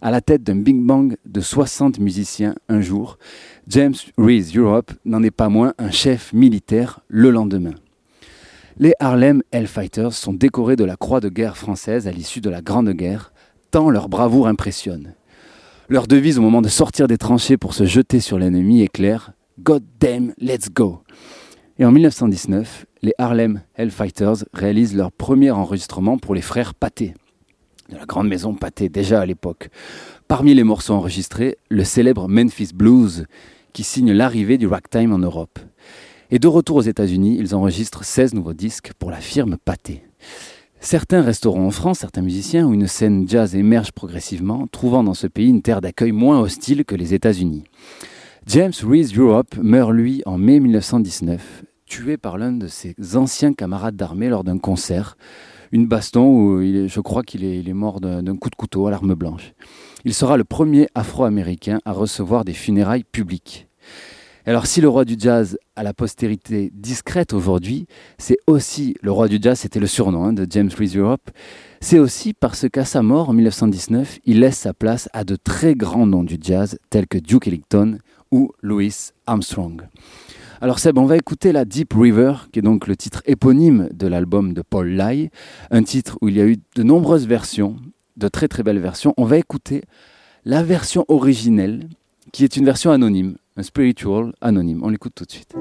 À la tête d'un big bang de 60 musiciens un jour, James Reese Europe n'en est pas moins un chef militaire le lendemain. Les Harlem Hellfighters sont décorés de la Croix de guerre française à l'issue de la Grande Guerre, tant leur bravoure impressionne. Leur devise au moment de sortir des tranchées pour se jeter sur l'ennemi est claire God damn, let's go. Et en 1919, les Harlem Hellfighters réalisent leur premier enregistrement pour les frères Pathé, de la grande maison Pathé déjà à l'époque. Parmi les morceaux enregistrés, le célèbre Memphis Blues, qui signe l'arrivée du ragtime en Europe. Et de retour aux États-Unis, ils enregistrent 16 nouveaux disques pour la firme Pathé. Certains resteront en France, certains musiciens, où une scène jazz émerge progressivement, trouvant dans ce pays une terre d'accueil moins hostile que les États-Unis. James Reese Europe meurt lui en mai 1919, tué par l'un de ses anciens camarades d'armée lors d'un concert, une baston où je crois qu'il est, mort d'un coup de couteau à l'arme blanche. Il sera le premier Afro-Américain à recevoir des funérailles publiques. Alors si le roi du jazz a la postérité discrète aujourd'hui, c'est aussi, le roi du jazz c'était le surnom hein, de James Reese Europe, c'est aussi parce qu'à sa mort en 1919, il laisse sa place à de très grands noms du jazz tels que Duke Ellington ou Louis Armstrong. Alors Seb, on va écouter la Deep River, qui est donc le titre éponyme de l'album de Paul Lai, un titre où il y a eu de nombreuses versions, de très très belles versions. On va écouter la version originelle, qui est une version anonyme, un spiritual anonyme. On l'écoute tout de suite.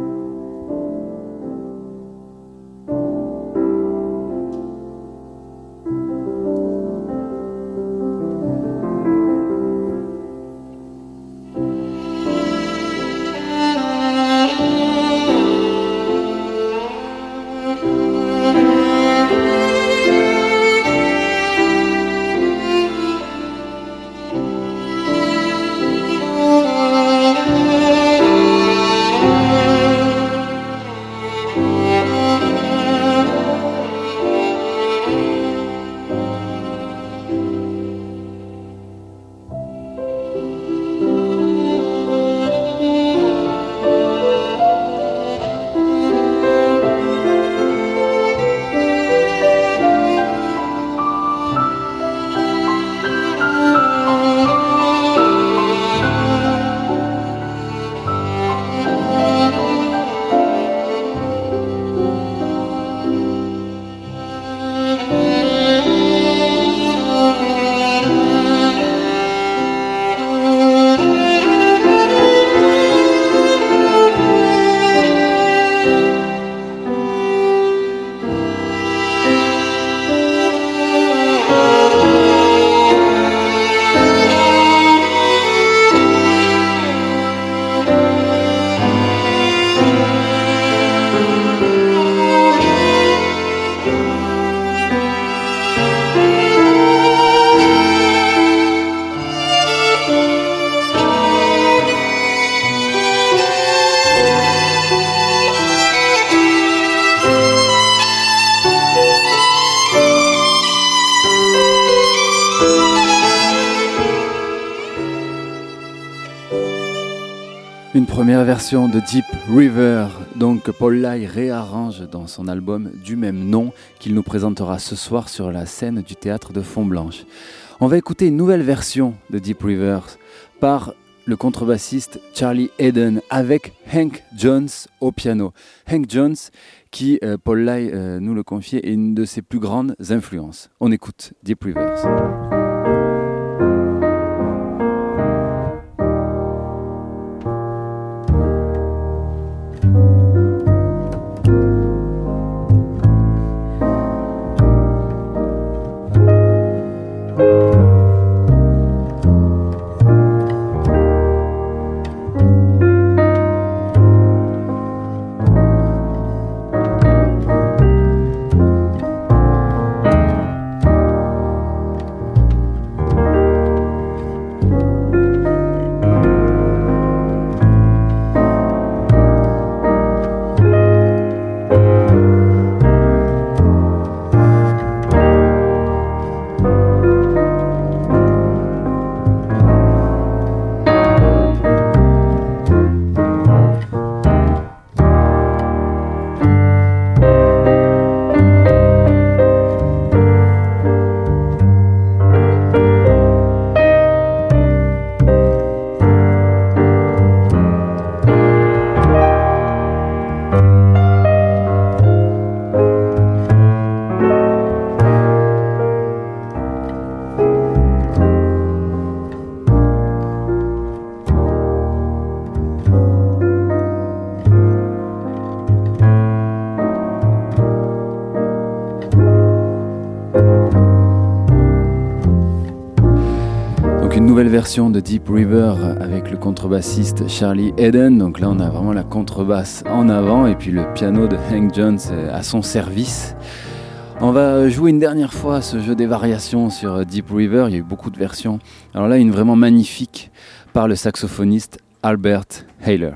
Une première version de Deep River, donc Paul Lai réarrange dans son album du même nom qu'il nous présentera ce soir sur la scène du théâtre de Font-Blanche. On va écouter une nouvelle version de Deep Rivers par le contrebassiste Charlie Eden avec Hank Jones au piano. Hank Jones, qui, euh, Paul Lai euh, nous le confiait, est une de ses plus grandes influences. On écoute Deep Rivers. De Deep River avec le contrebassiste Charlie Eden. Donc là, on a vraiment la contrebasse en avant et puis le piano de Hank Jones à son service. On va jouer une dernière fois ce jeu des variations sur Deep River. Il y a eu beaucoup de versions. Alors là, une vraiment magnifique par le saxophoniste Albert Hayler.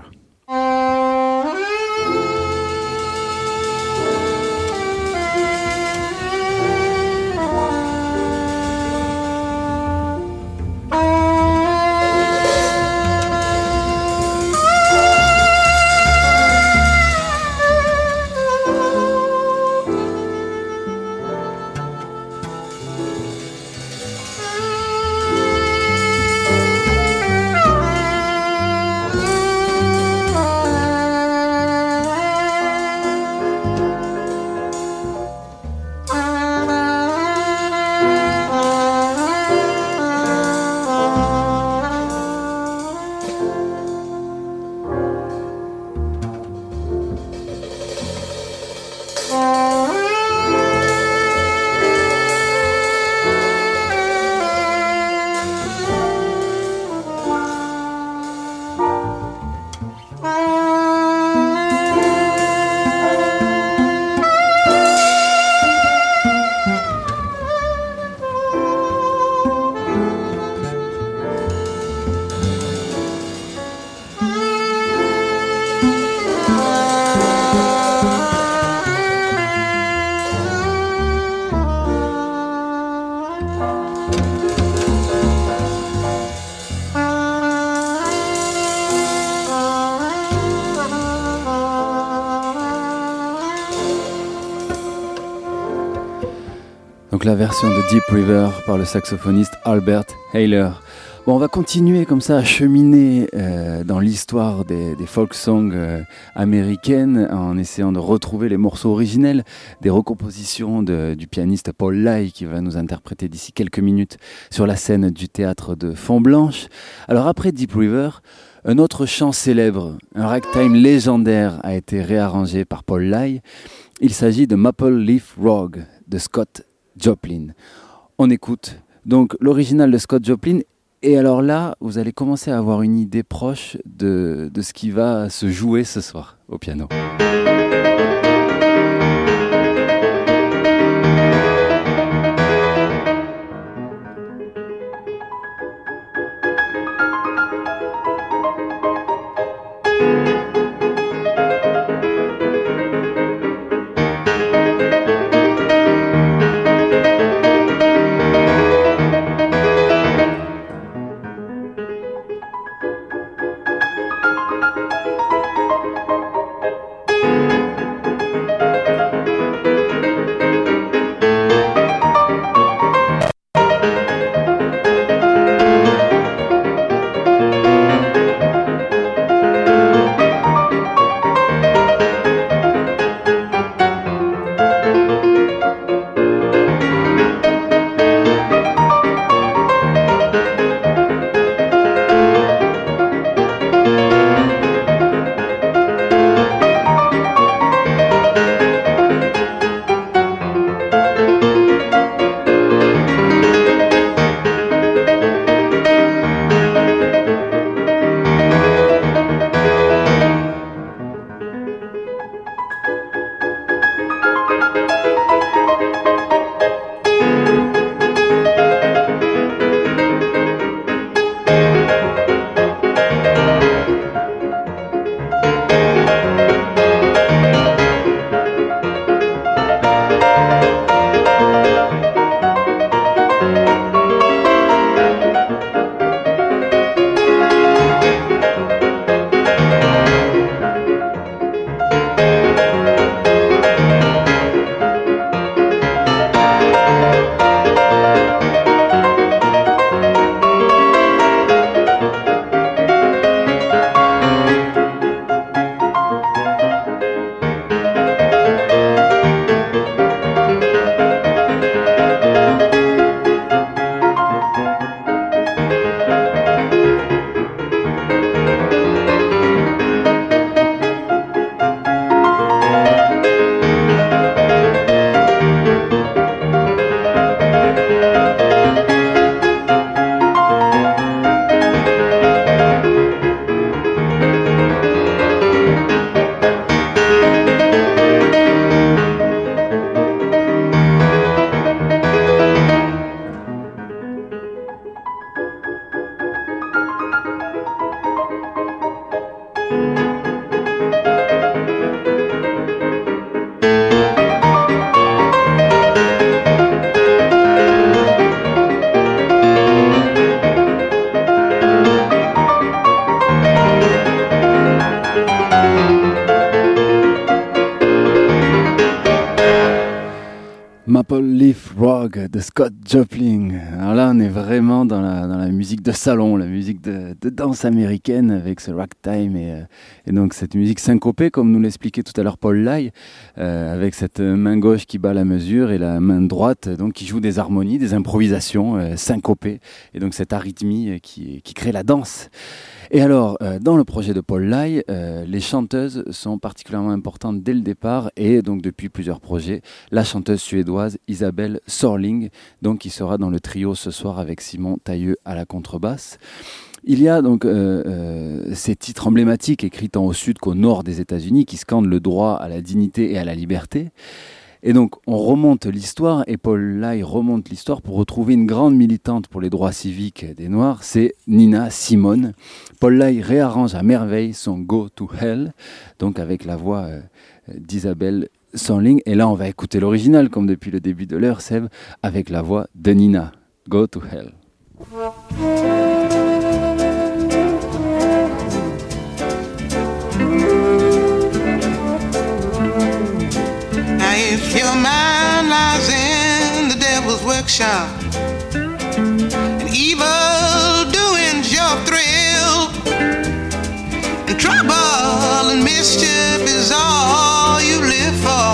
De Deep River par le saxophoniste Albert Hayler. Bon, on va continuer comme ça à cheminer euh, dans l'histoire des, folk songs euh, américaines en essayant de retrouver les morceaux originels des recompositions du pianiste Paul Lai qui va nous interpréter d'ici quelques minutes sur la scène du théâtre de Font Blanche. Alors après Deep River, un autre chant célèbre, un ragtime légendaire a été réarrangé par Paul Lai. Il s'agit de Maple Leaf Rogue de Scott Joplin. On écoute donc l'original de Scott Joplin. Et alors là, vous allez commencer à avoir une idée proche de, de ce qui va se jouer ce soir au piano. Alors là, on est vraiment dans la, musique de salon, la musique de, danse américaine avec ce ragtime et, euh, et donc cette musique syncopée, comme nous l'expliquait tout à l'heure Paul Lai, euh, avec cette main gauche qui bat la mesure et la main droite donc qui joue des harmonies, des improvisations euh, syncopées et donc cette arythmie qui crée la danse. Et alors, euh, dans le projet de Paul Lai, euh, les chanteuses sont particulièrement importantes dès le départ et donc depuis plusieurs projets. La chanteuse suédoise Isabelle Sorling, donc qui sera dans le trio ce soir avec Simon Tailleux à la contrebasse. Il y a donc euh, ces titres emblématiques écrits tant au sud qu'au nord des États-Unis qui scandent le droit à la dignité et à la liberté. Et donc, on remonte l'histoire, et Paul Lai remonte l'histoire pour retrouver une grande militante pour les droits civiques des Noirs, c'est Nina Simone. Paul Lai réarrange à merveille son Go to Hell, donc avec la voix euh, d'Isabelle Sanling. Et là, on va écouter l'original, comme depuis le début de l'heure, Seb, avec la voix de Nina. Go to Hell. Workshop. And evil doing's your thrill. And trouble and mischief is all you live for.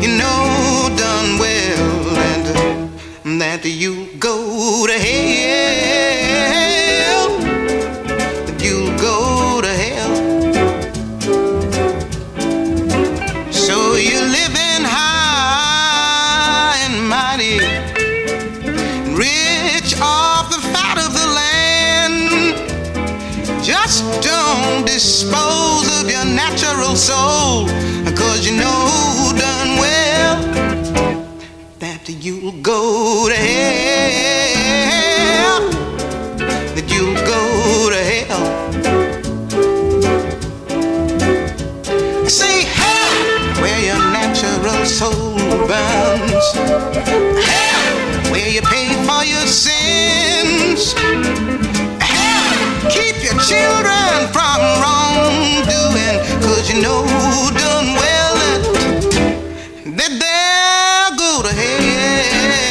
You know done well and that you go to hell dispose of your natural soul. Cause you know done well that you'll go to hell. That you'll go to hell. Say hell where your natural soul burns. Hell where you pay for your sins. Hell keep your children from know done well that, that they'll go to hell.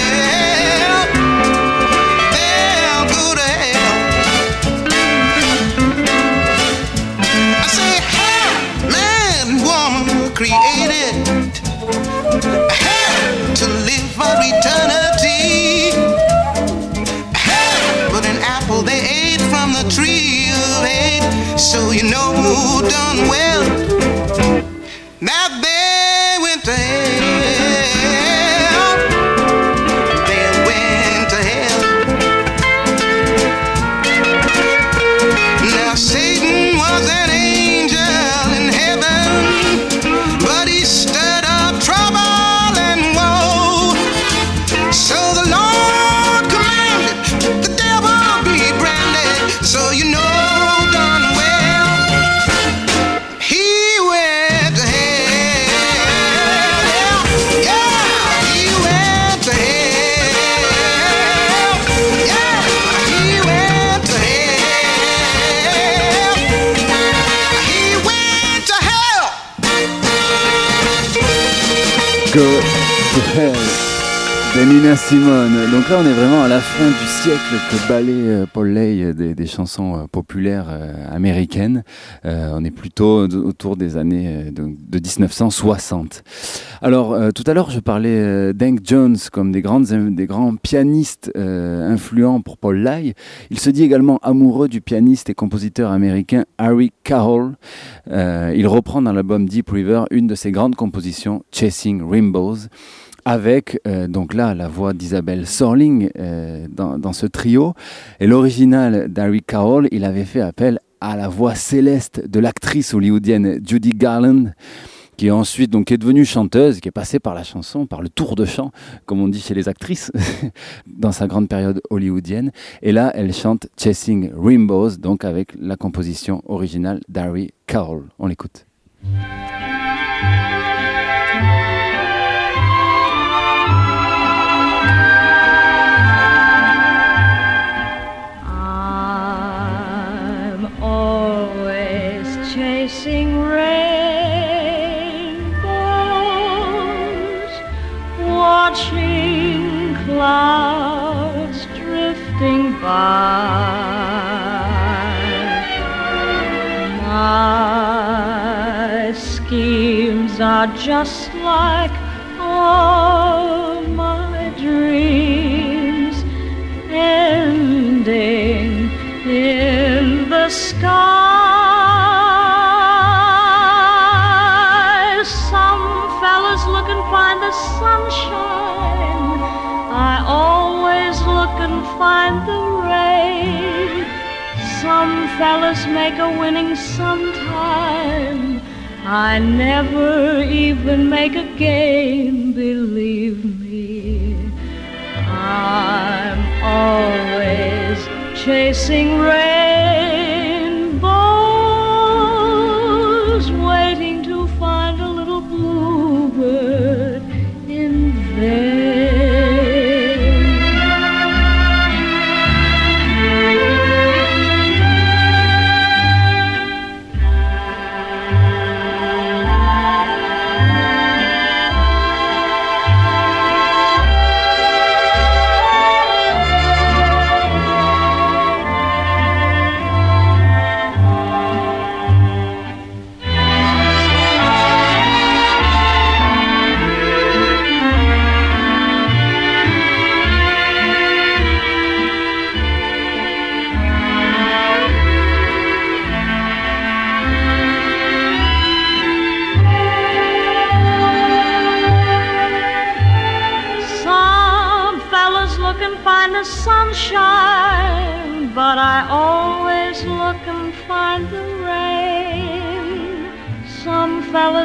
They'll go to hell. I say, hell, man, woman created hell to live for eternity. Hell, but an apple they ate from the tree of hate, so you know done well Go to De Nina Simone. Donc là, on est vraiment à la fin du siècle que balait euh, Paul Lay euh, des, chansons euh, populaires américaines. On est plutôt autour des années de, de 1960. Alors, tout à l'heure, je parlais euh, d'Hank Jones comme des, grands pianistes influents pour Paul Lay. Il se dit également amoureux du pianiste et compositeur américain Harry Carroll. Il reprend dans l'album Deep River une de ses grandes compositions, Chasing Rainbows avec euh, donc là la voix d'Isabelle Sorling euh, dans, ce trio. Et l'original d'Harry Carroll, il avait fait appel à la voix céleste de l'actrice hollywoodienne Judy Garland, qui ensuite donc est devenue chanteuse, qui est passée par la chanson, par le tour de chant, comme on dit chez les actrices, dans sa grande période hollywoodienne. Et là, elle chante Chasing Rainbows, donc avec la composition originale d'Harry Carroll. On l'écoute. Watching clouds drifting by. My schemes are just like all my dreams, ending in the sky. Find the rain. Some fellas make a winning sometime. I never even make a game, believe me. I'm always chasing rainbows,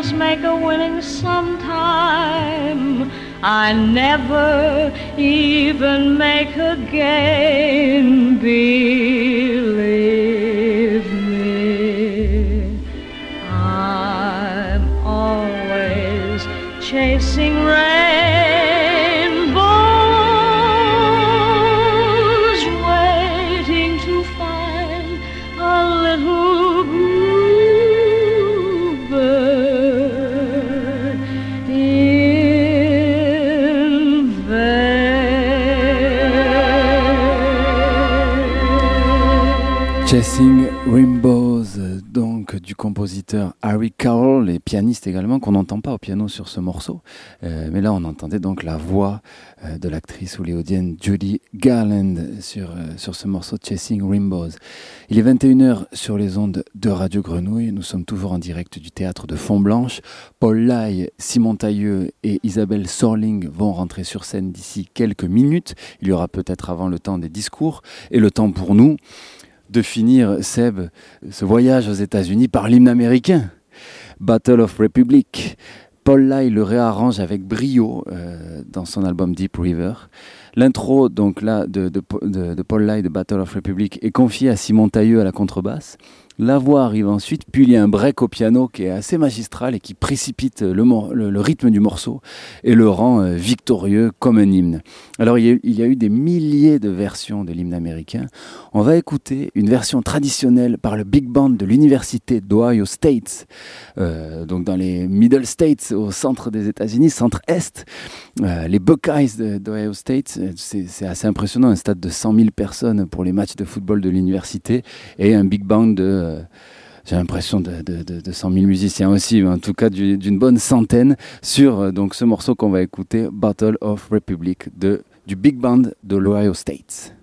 Some make a winning sometime. I never even make a game, believe Rainbows, donc du compositeur Harry Carroll et pianiste également, qu'on n'entend pas au piano sur ce morceau. Euh, mais là, on entendait donc la voix euh, de l'actrice hollywoodienne Judy Garland sur, euh, sur ce morceau Chasing Rainbows. Il est 21h sur les ondes de Radio Grenouille. Nous sommes toujours en direct du théâtre de Font-Blanche. Paul Lai, Simon Tailleux et Isabelle Sorling vont rentrer sur scène d'ici quelques minutes. Il y aura peut-être avant le temps des discours et le temps pour nous de finir, Seb, ce voyage aux États-Unis par l'hymne américain, Battle of Republic. Paul Lai le réarrange avec brio euh, dans son album Deep River. L'intro donc là de, Paul Lai de Battle of Republic est confiée à Simon Tailleux à la contrebasse. La voix arrive ensuite, puis il y a un break au piano qui est assez magistral et qui précipite le, rythme du morceau et le rend euh, victorieux comme un hymne. Alors il y, a, eu des milliers de versions de l'hymne américain. On va écouter une version traditionnelle par le big band de l'université d'Ohio State, euh, donc dans les Middle States, au centre des États-Unis, centre-est. Euh, les Buckeyes d'Ohio State, c'est assez impressionnant, un stade de 100 000 personnes pour les matchs de football de l'université et un big band de j'ai l'impression de, de, de, de, 100 000 musiciens aussi, en tout cas d'une bonne centaine, sur donc, ce morceau qu'on va écouter, Battle of Republic, du Big Band de l'Ohio State.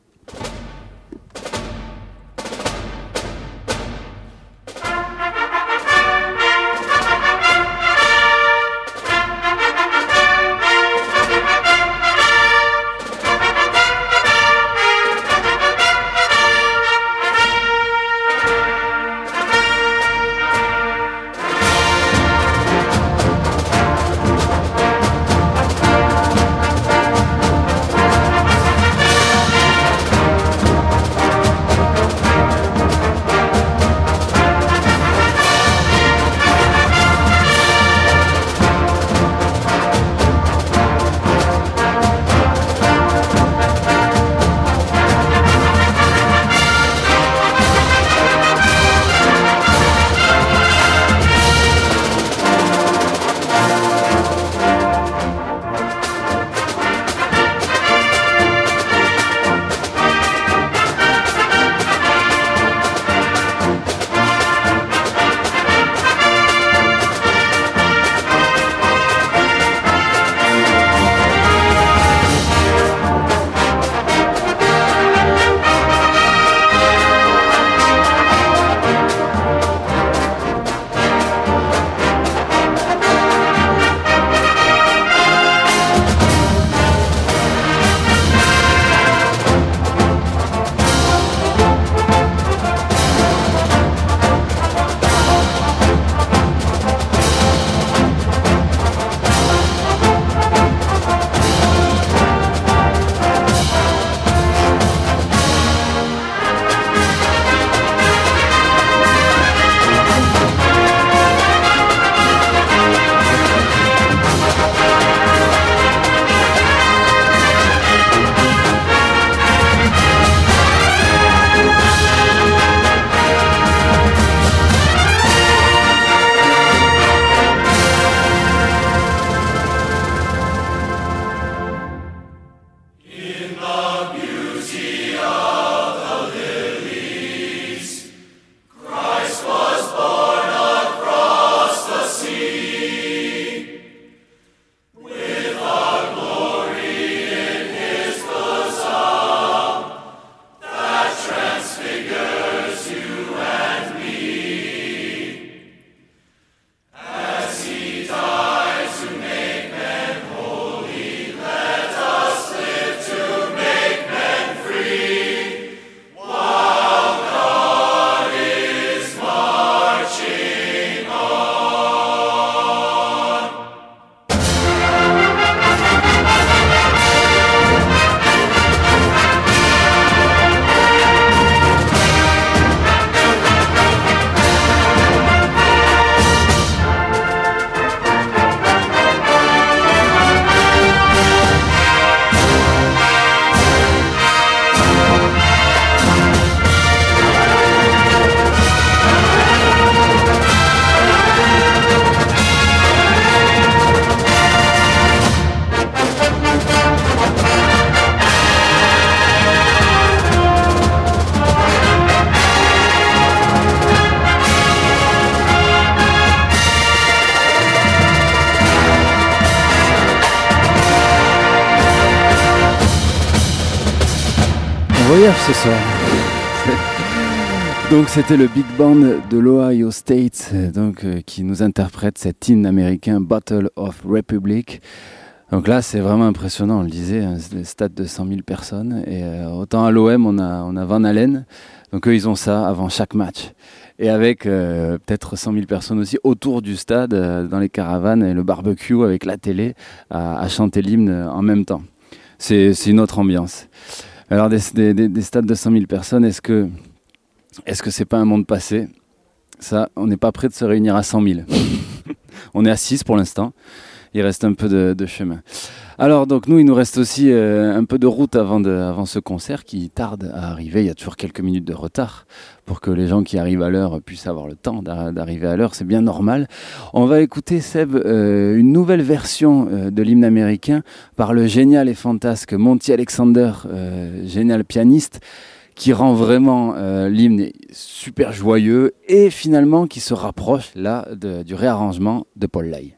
Donc c'était le big band de l'Ohio State donc, euh, qui nous interprète cet hymne américain Battle of Republic. Donc là c'est vraiment impressionnant, on le disait, un stade de 100 000 personnes. Et euh, autant à l'OM on a, Van Allen, donc eux ils ont ça avant chaque match. Et avec euh, peut-être 100 000 personnes aussi autour du stade, dans les caravanes et le barbecue avec la télé, à, chanter l'hymne en même temps. C'est une autre ambiance. Alors des- des stades de 100 000 personnes, est-ce que est-ce que c'est pas un monde passé? Ça, on n'est pas prêt de se réunir à 100 000. on est à 6 pour l'instant. Il reste un peu de, de chemin. Alors donc nous, il nous reste aussi euh, un peu de route avant, de, avant ce concert qui tarde à arriver. Il y a toujours quelques minutes de retard pour que les gens qui arrivent à l'heure puissent avoir le temps d'a- d'arriver à l'heure. C'est bien normal. On va écouter Seb euh, une nouvelle version euh, de l'hymne américain par le génial et fantasque Monty Alexander, génial pianiste qui rend vraiment euh, l'hymne super joyeux et finalement qui se rapproche là du réarrangement de Paul Lay.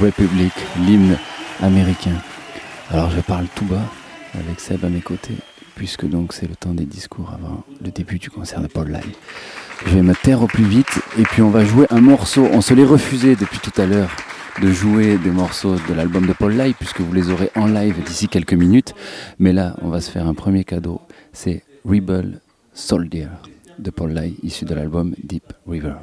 Republic, l'hymne américain. Alors je parle tout bas avec Seb à mes côtés, puisque donc c'est le temps des discours avant le début du concert de Paul Live. Je vais me taire au plus vite et puis on va jouer un morceau. On se l'est refusé depuis tout à l'heure de jouer des morceaux de l'album de Paul Live, puisque vous les aurez en live d'ici quelques minutes. Mais là, on va se faire un premier cadeau. C'est Rebel Soldier de Paul Live, issu de l'album Deep River.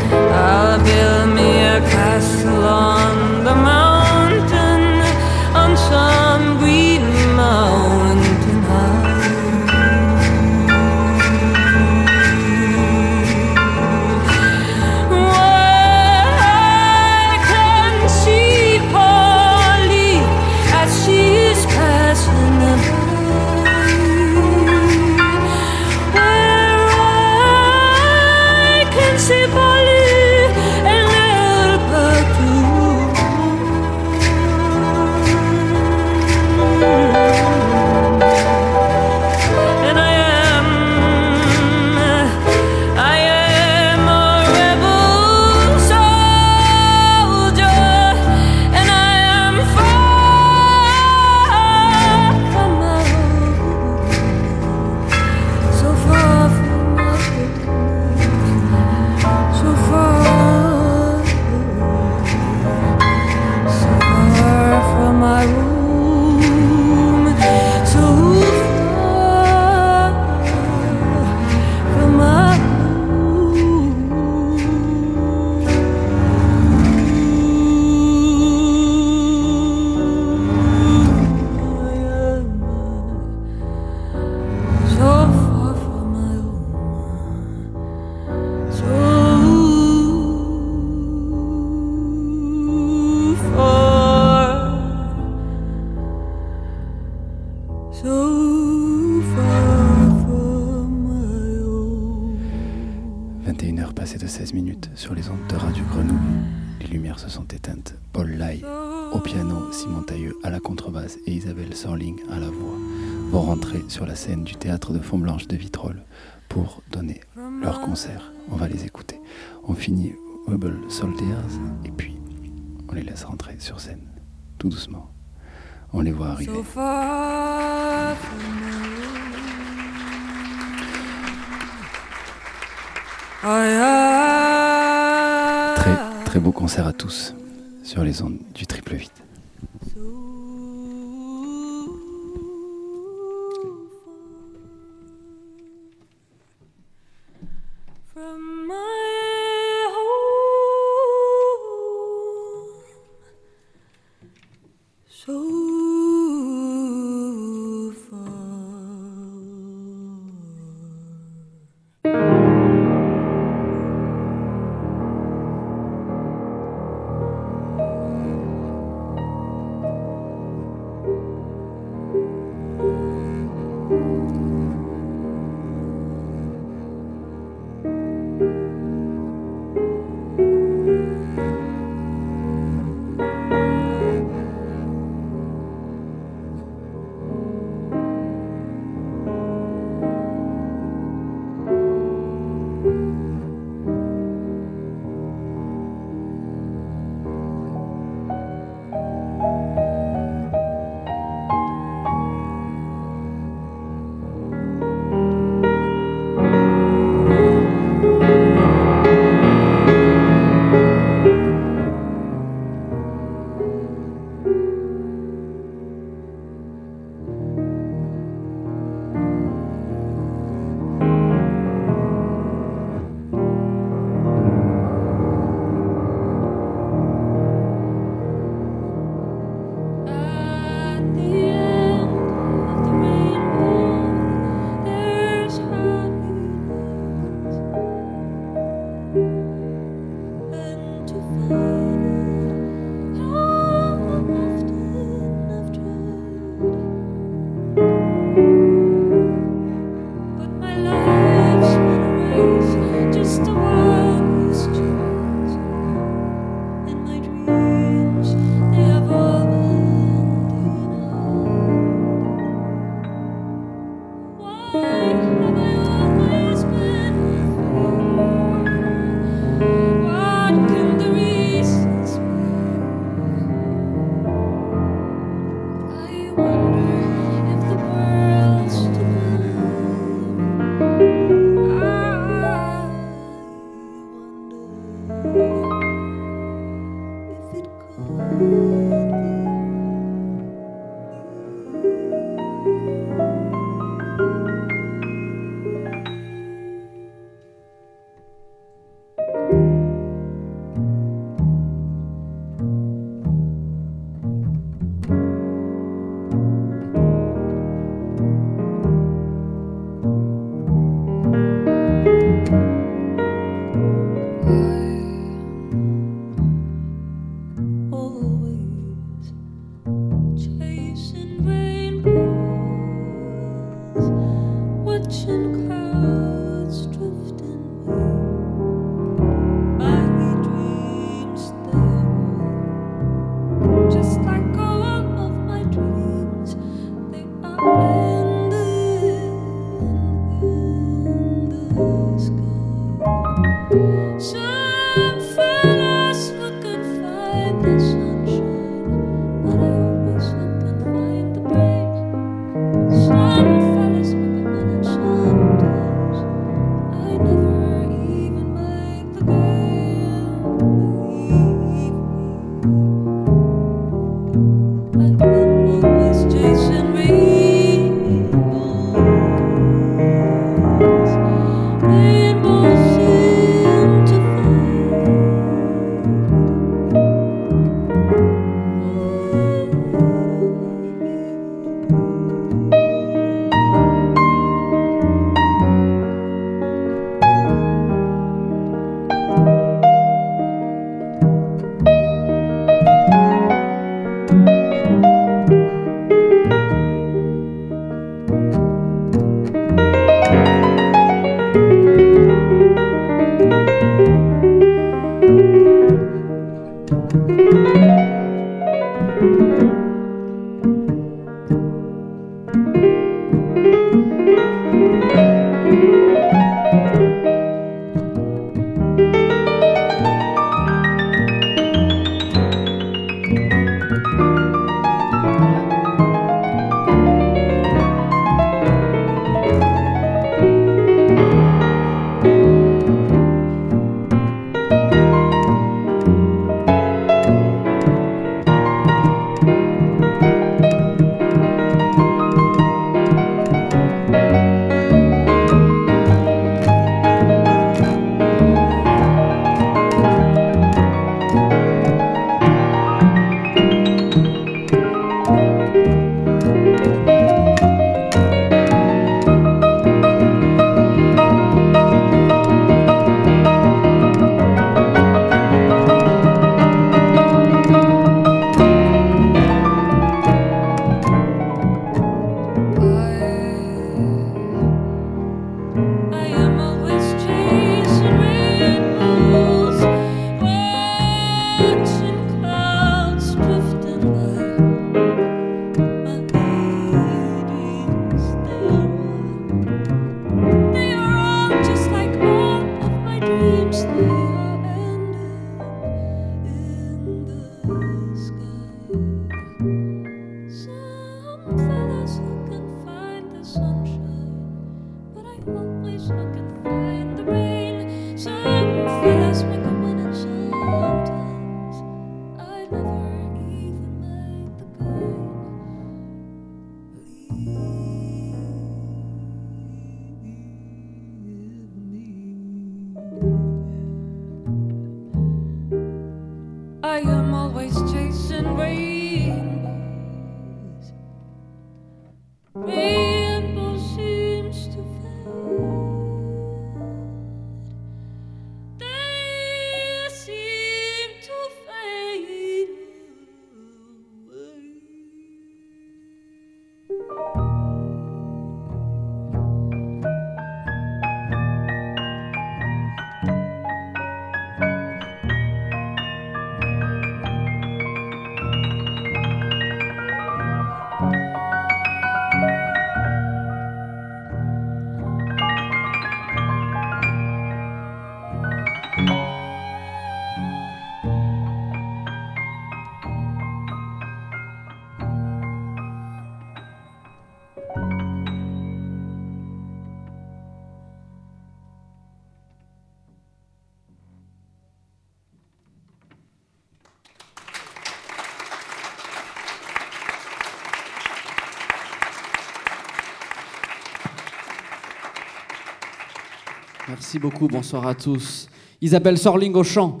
Merci beaucoup, bonsoir à tous. Isabelle Sorling au chant.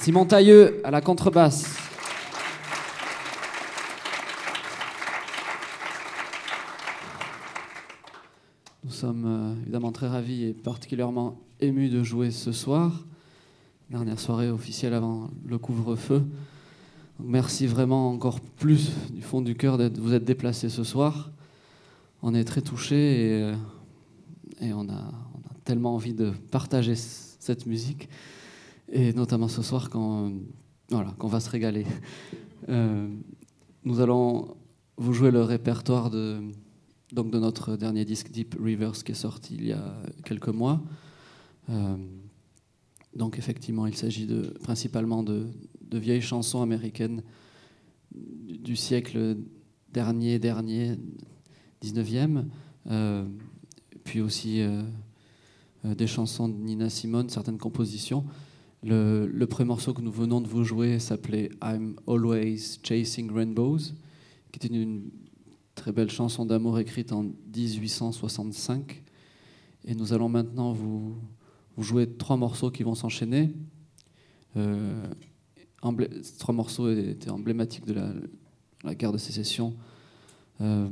Simon Tailleux à la contrebasse. Nous sommes euh, évidemment très ravis et particulièrement émus de jouer ce soir, dernière soirée officielle avant le couvre-feu. Merci vraiment encore plus du fond du cœur de vous être déplacés ce soir. On est très touchés et, euh, on, a, tellement envie de partager cette musique, et notamment ce soir quand, voilà, qu'on va se régaler. Euh, nous allons vous jouer le répertoire de, donc de notre dernier disque Deep Rivers qui est sorti il y a quelques mois. Euh, donc effectivement, il s'agit principalement de, de vieilles chansons américaines du siècle dernier, dernier, 19e, euh, puis aussi euh, euh, des chansons de Nina Simone, certaines compositions. Le, premier morceau que nous venons de vous jouer s'appelait I'm Always Chasing Rainbows, qui était une très belle chanson d'amour écrite en 1865. Et nous allons maintenant vous, jouer trois morceaux qui vont s'enchaîner. Ces trois morceaux étaient emblématiques de la, guerre de sécession. Euh,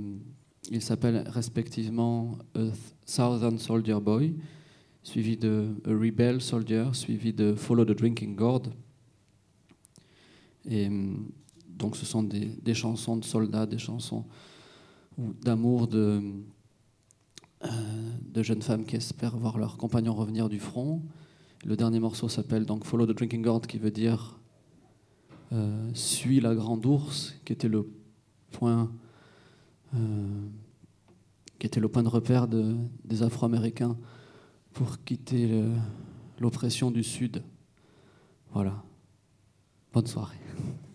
ils s'appellent respectivement A Southern Soldier Boy, suivi de A Rebel Soldier, suivi de Follow the Drinking Gourd. Et donc ce sont des, chansons de soldats, des chansons d'amour de, euh, de jeunes femmes qui espèrent voir leurs compagnons revenir du front. Le dernier morceau s'appelle donc Follow the Drinking Gourd, qui veut dire euh, Suis la grande ours, qui était le point, euh, qui était le point de repère de, des Afro-Américains pour quitter l'oppression du Sud. Voilà. Bonne soirée.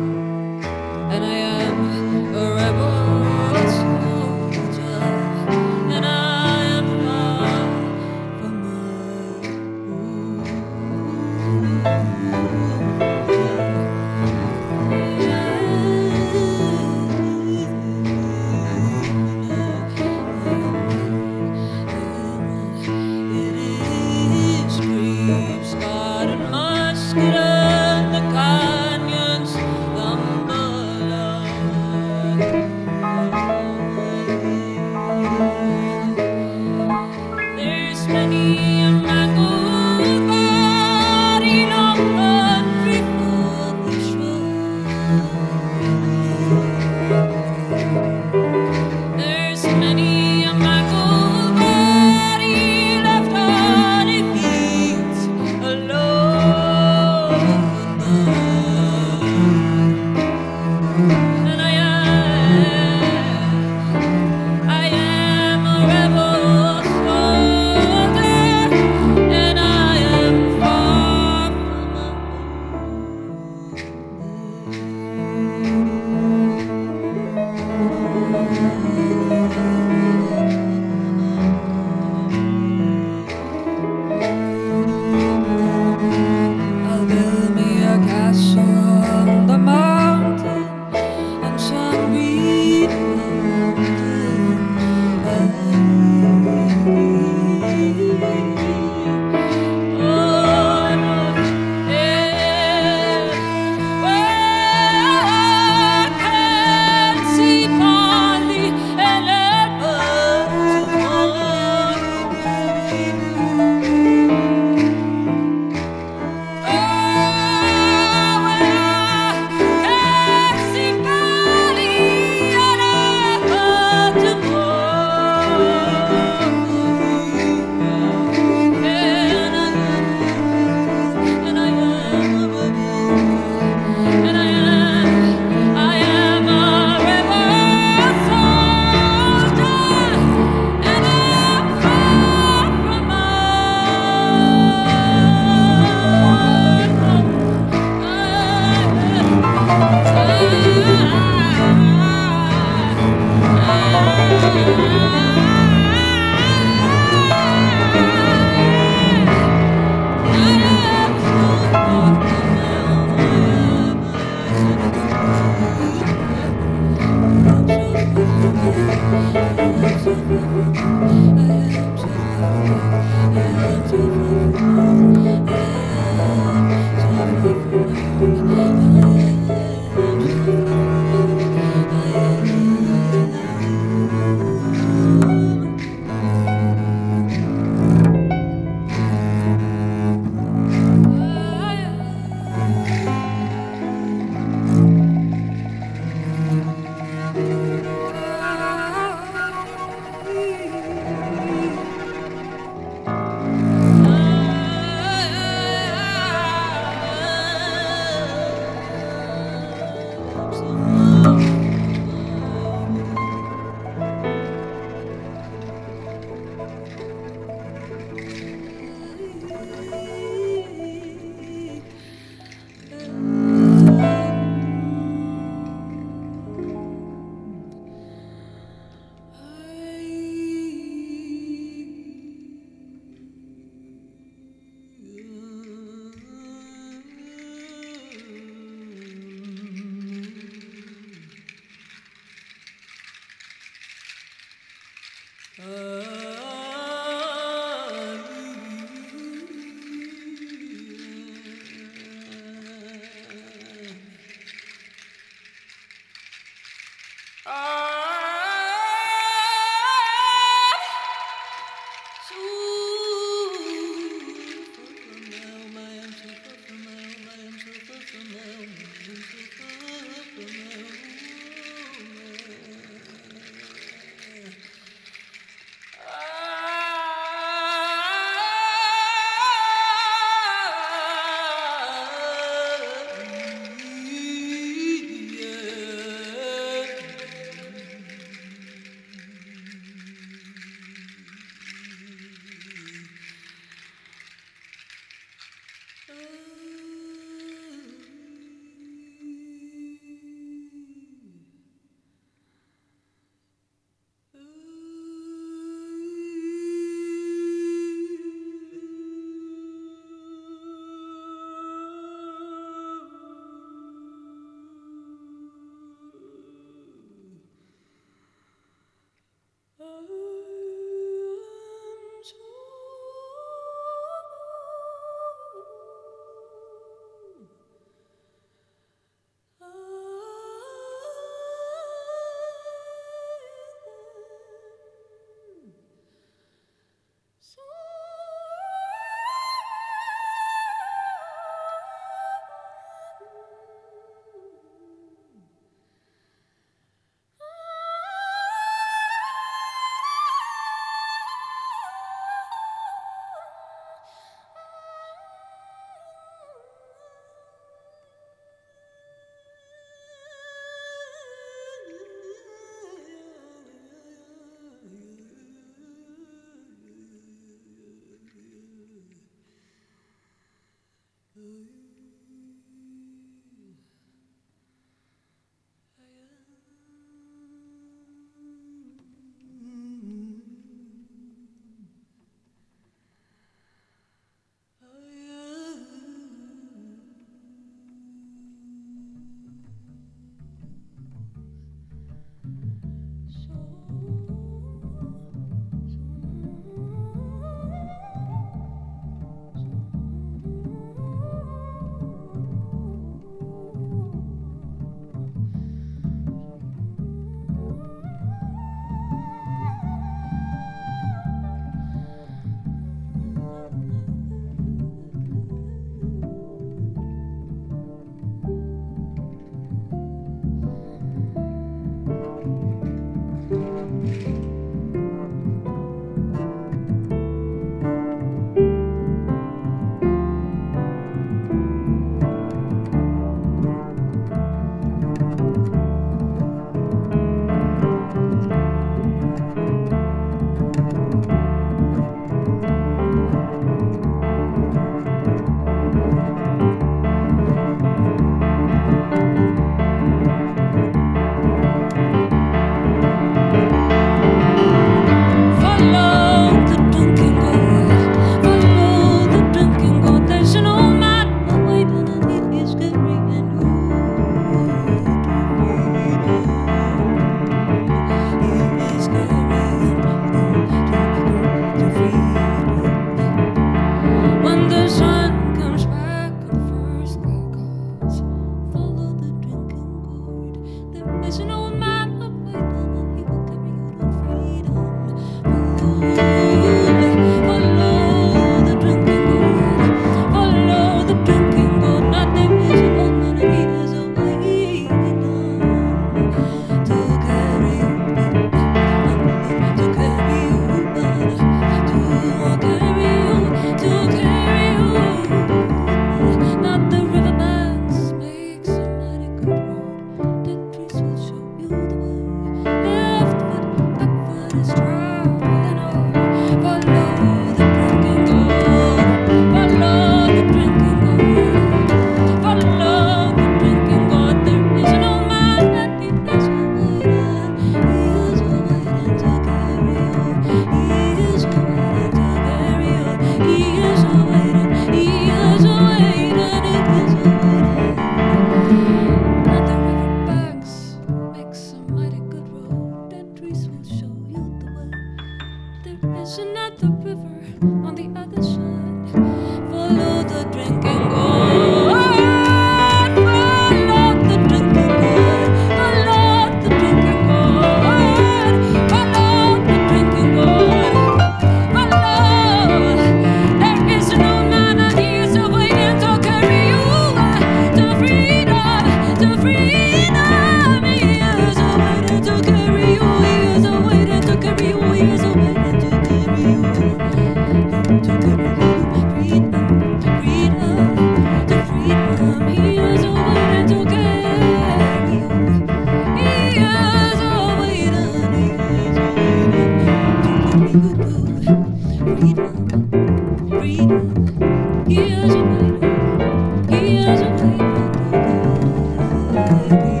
baby.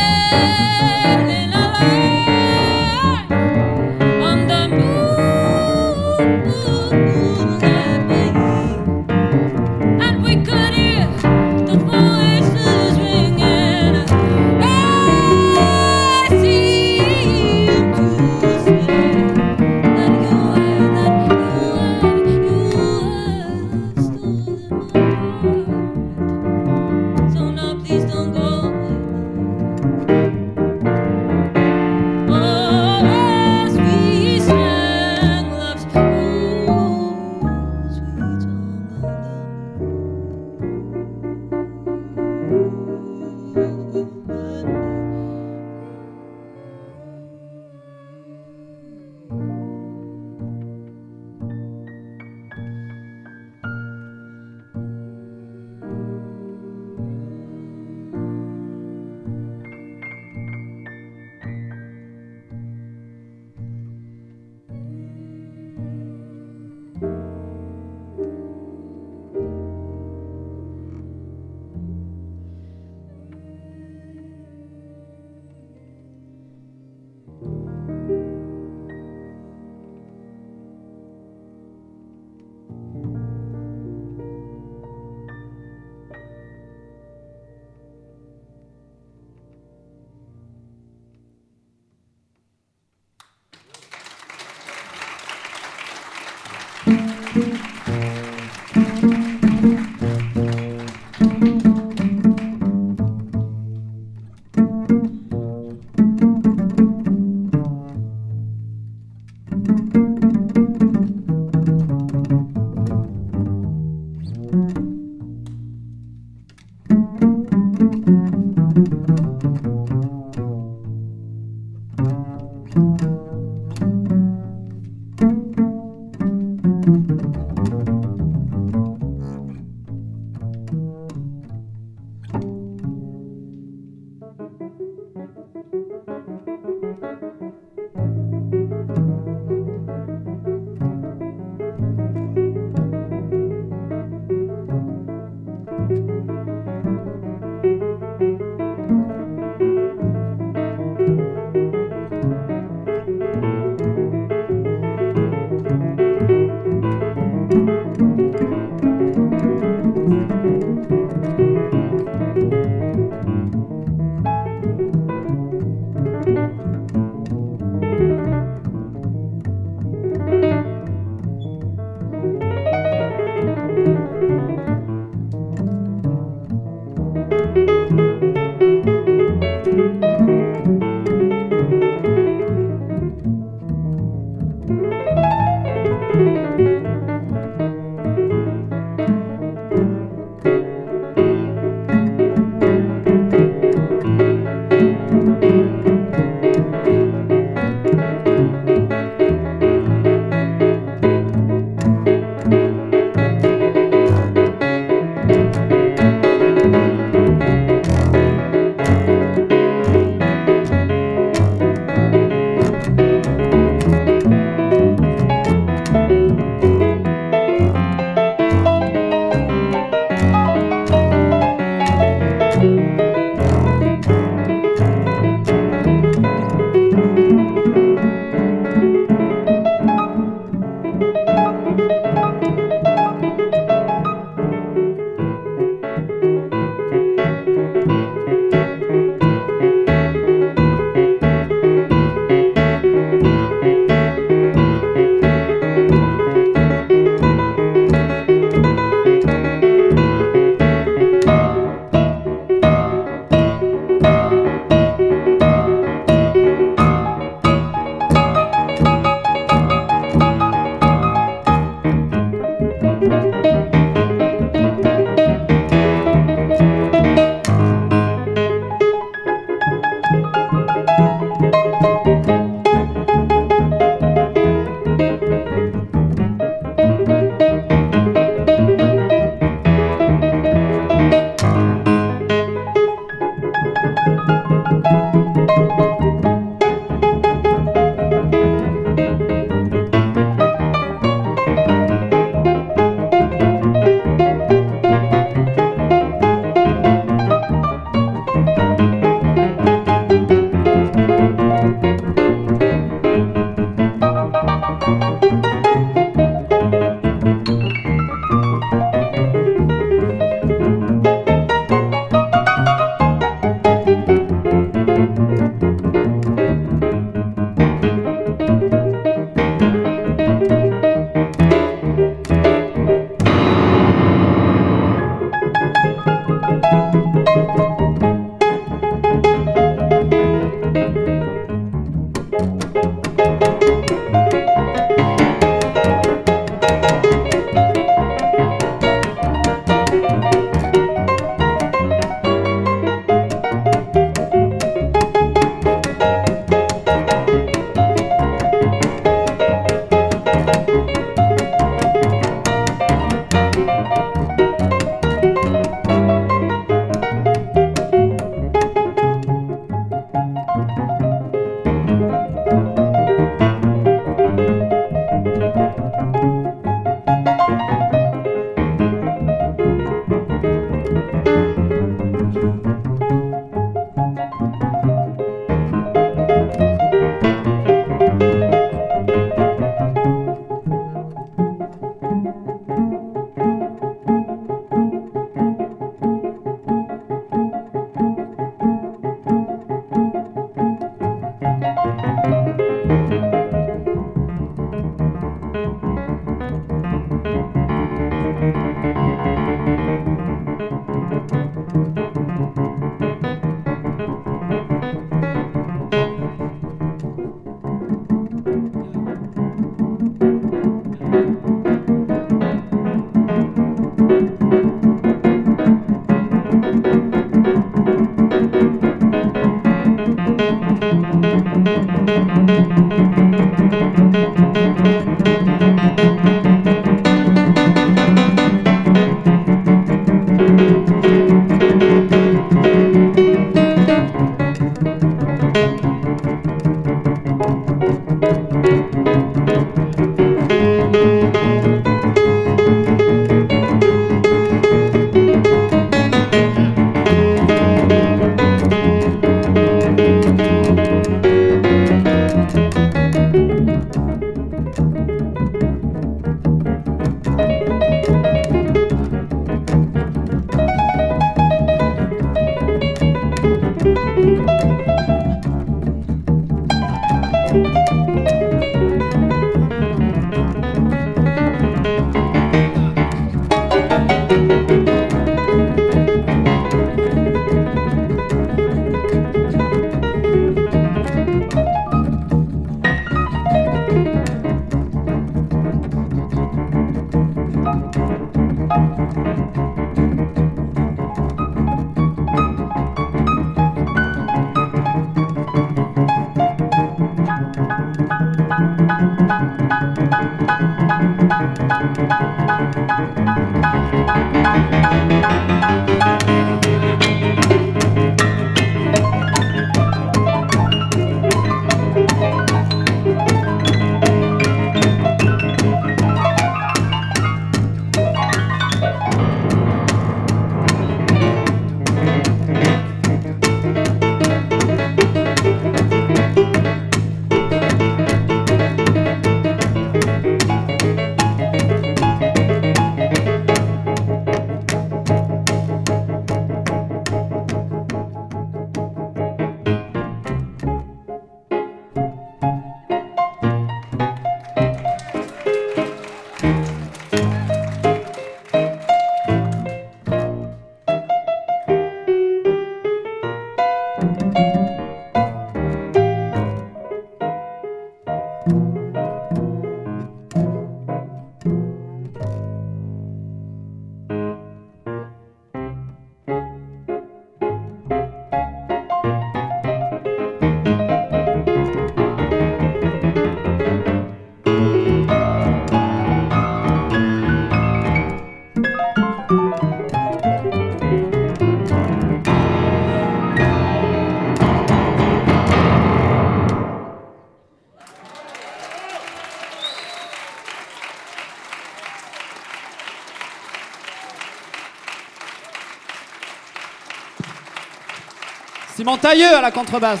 Simon Tailleux à la contrebasse.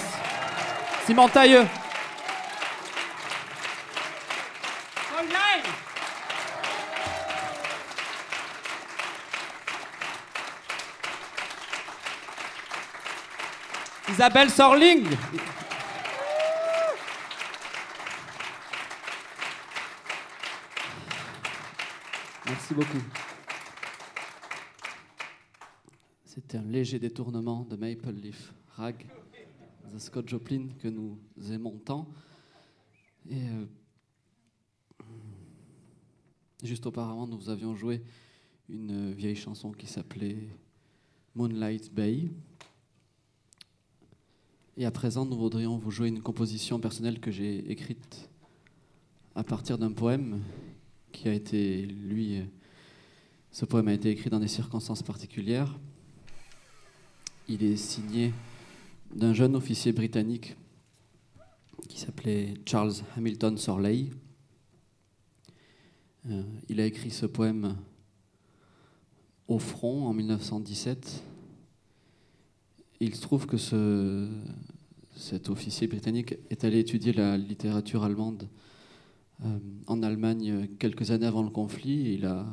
Simon Tailleux. Isabelle Sorling. Merci beaucoup. C'était un léger détournement de Maple Leaf Rag, de Scott Joplin que nous aimons tant. Et euh, juste auparavant, nous avions joué une vieille chanson qui s'appelait Moonlight Bay. Et à présent, nous voudrions vous jouer une composition personnelle que j'ai écrite à partir d'un poème qui a été, lui, euh, ce poème a été écrit dans des circonstances particulières. Il est signé d'un jeune officier britannique qui s'appelait Charles Hamilton Sorley. Euh, il a écrit ce poème au front en 1917. Il se trouve que ce, cet officier britannique est allé étudier la littérature allemande euh, en Allemagne quelques années avant le conflit. Il a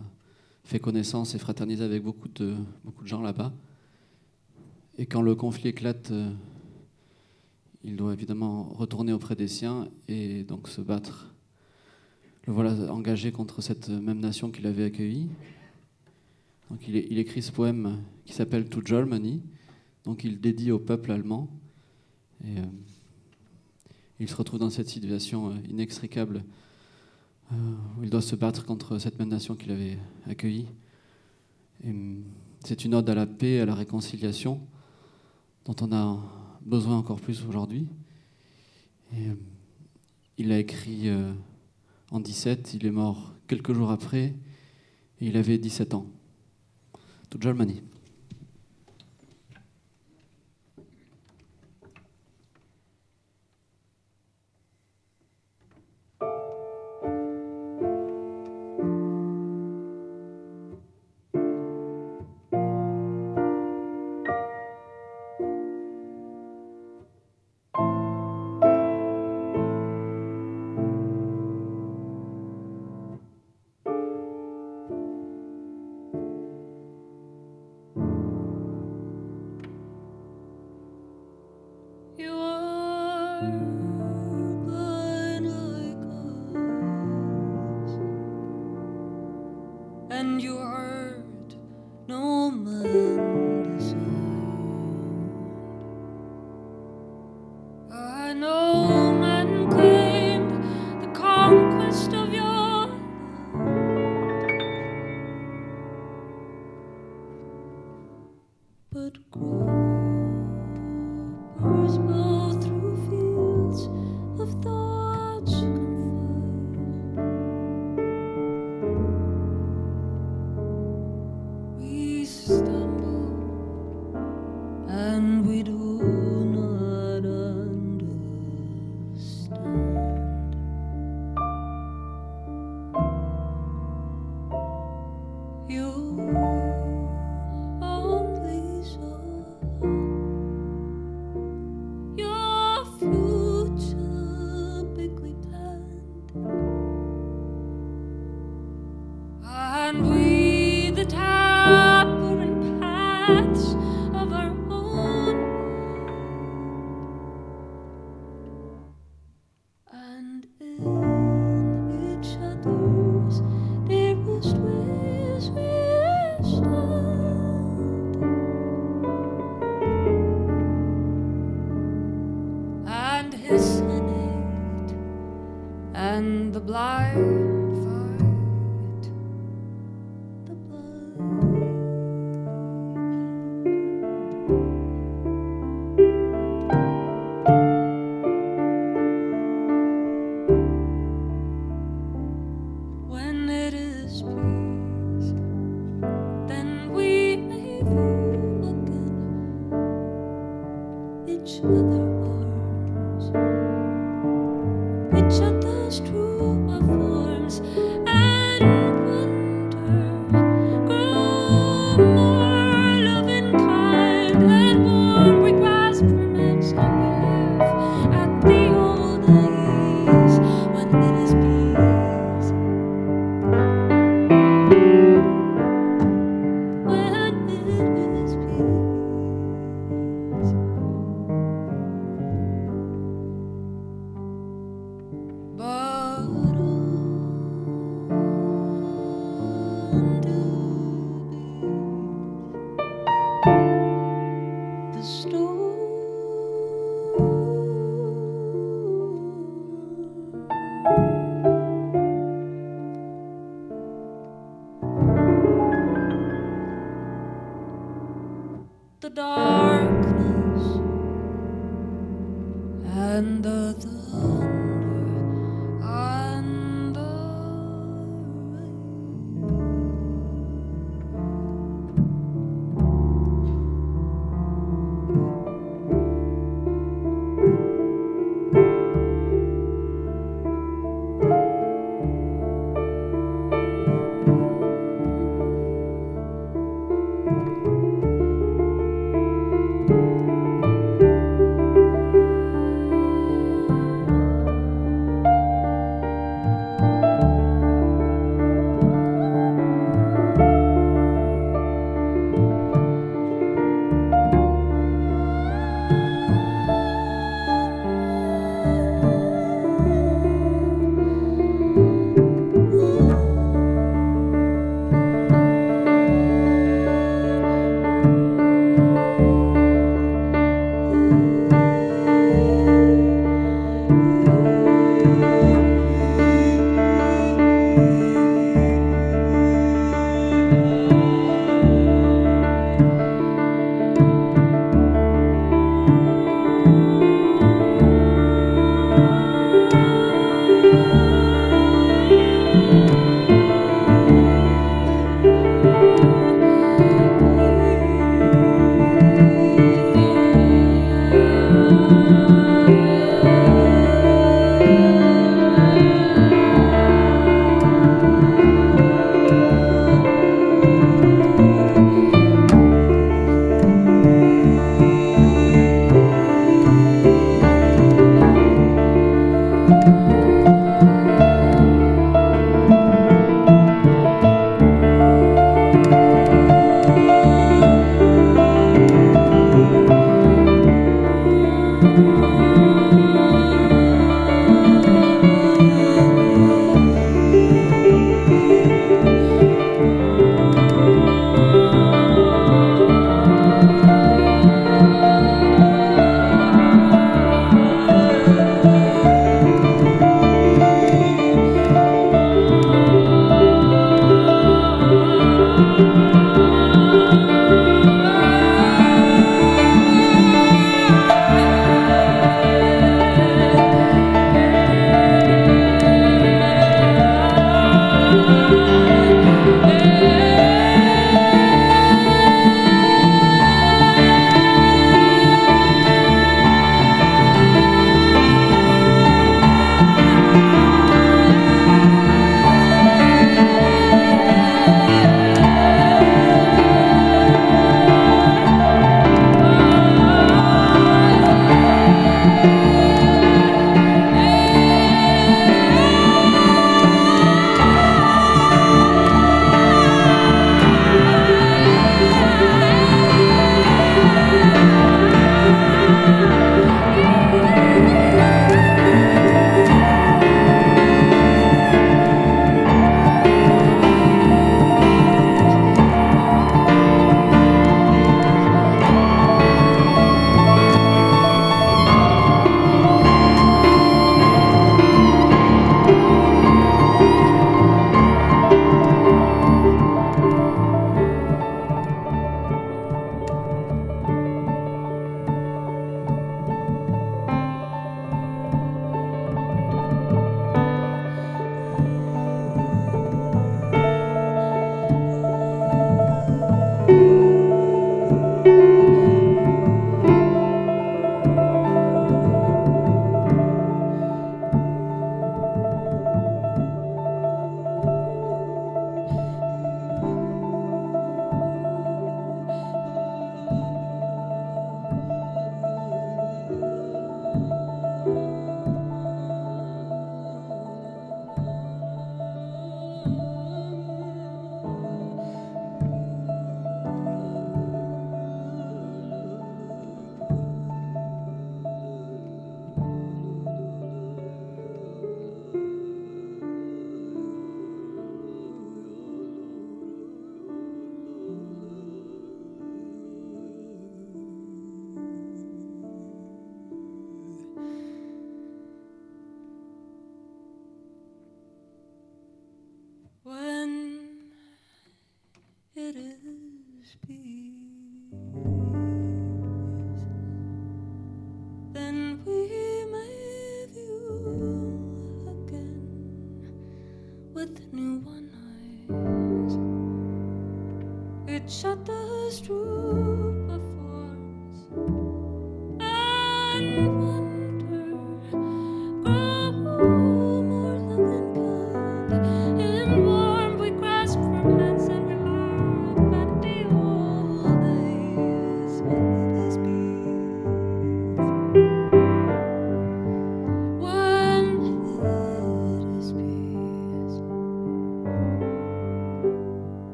fait connaissance et fraternisé avec beaucoup de gens là-bas. Et quand le conflit éclate, euh, il doit évidemment retourner auprès des siens et donc se battre. Le voilà engagé contre cette même nation qu'il avait accueillie. Donc il, écrit ce poème qui s'appelle To Germany. Donc il dédie au peuple allemand. Et euh, il se retrouve dans cette situation euh, inextricable où il doit se battre contre cette même nation qu'il avait accueillie. C'est une ode à la paix, à la réconciliation, dont on a besoin encore plus aujourd'hui. Euh, il l'a écrit euh, en 17, il est mort quelques jours après, et il avait 17 ans. To Germany.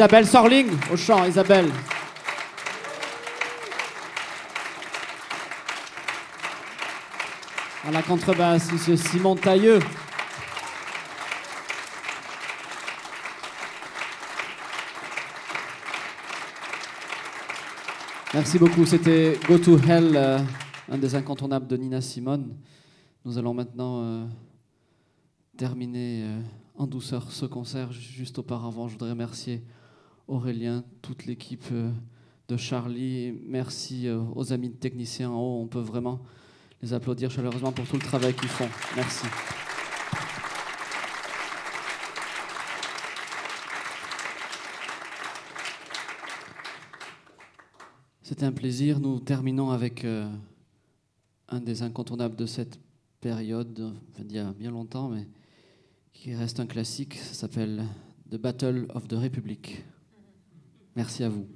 Isabelle Sorling au chant, Isabelle. À la contrebasse, Monsieur Simon Tailleux. Merci beaucoup. C'était Go to Hell, euh, un des incontournables de Nina Simone. Nous allons maintenant euh, terminer euh, en douceur ce concert. Juste auparavant, je voudrais remercier Aurélien, toute l'équipe euh, de Charlie. Merci euh, aux amis techniciens en haut. On peut vraiment les applaudir chaleureusement pour tout le travail qu'ils font. Merci. C'était un plaisir. Nous terminons avec euh, un des incontournables de cette période, d'il y a bien longtemps, mais qui reste un classique. Ça s'appelle The Battle of the Republic. Merci à vous.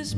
It is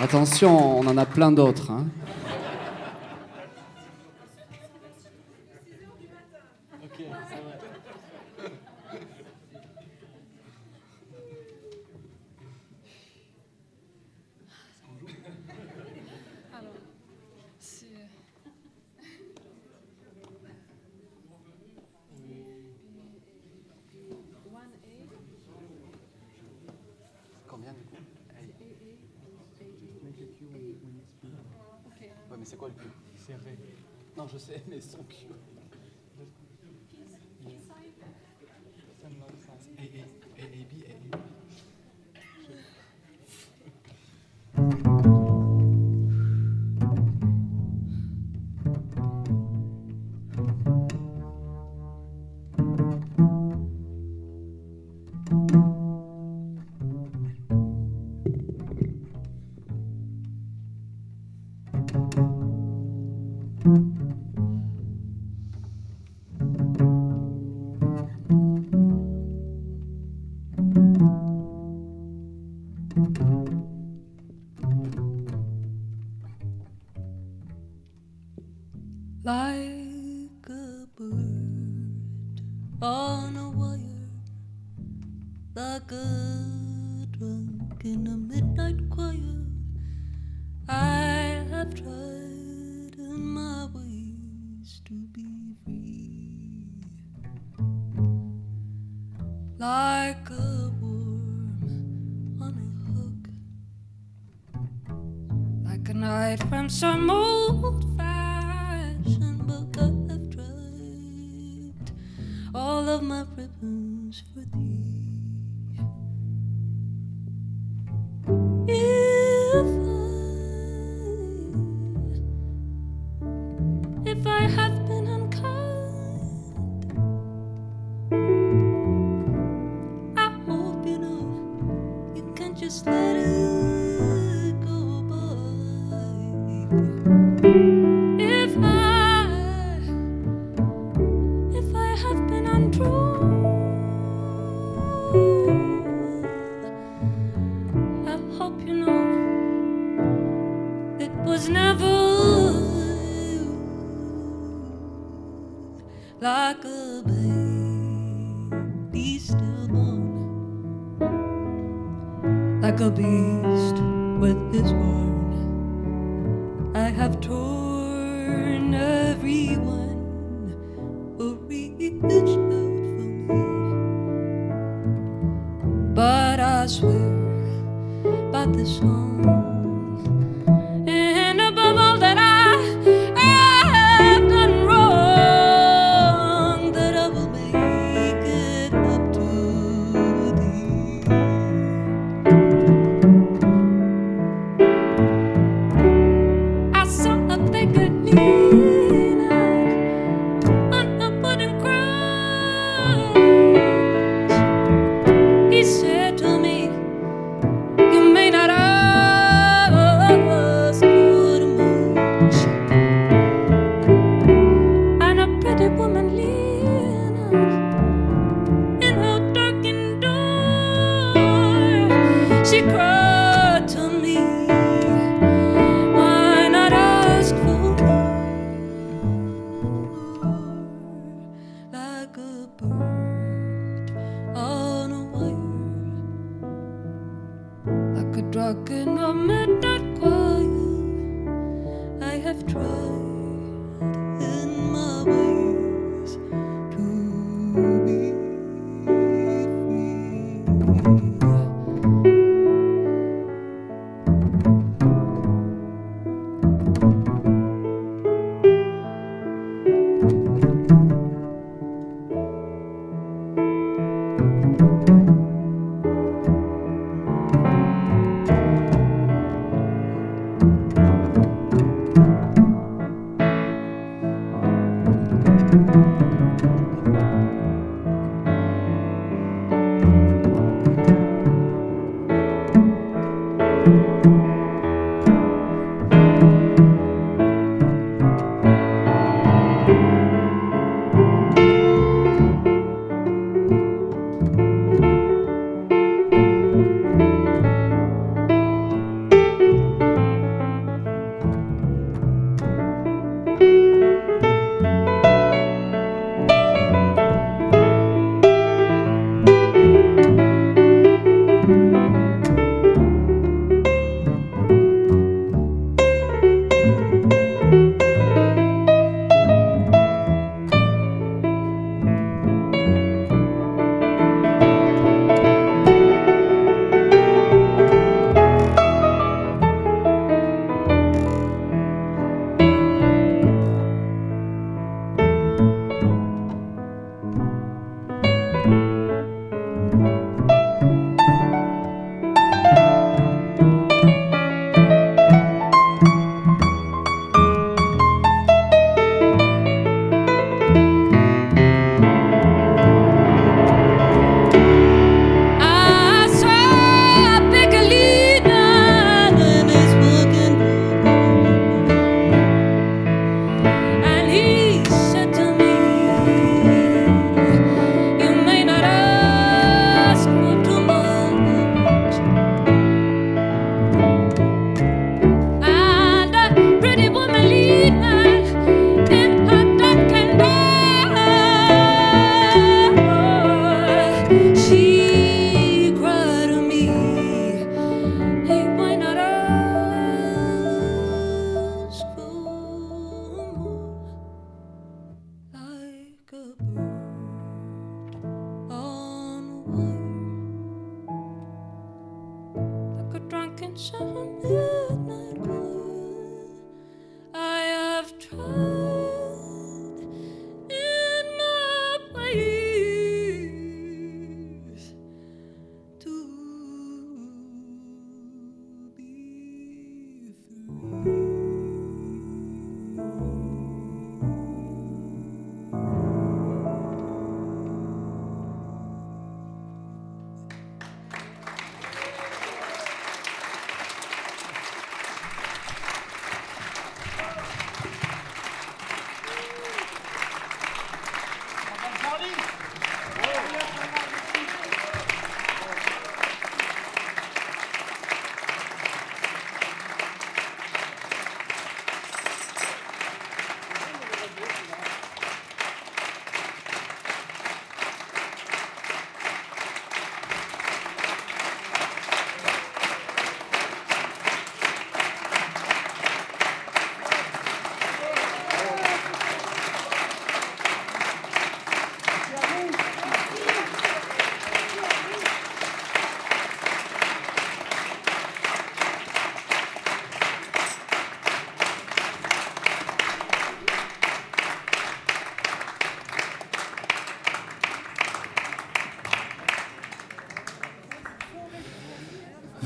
Attention, on en a plein d'autres. hein.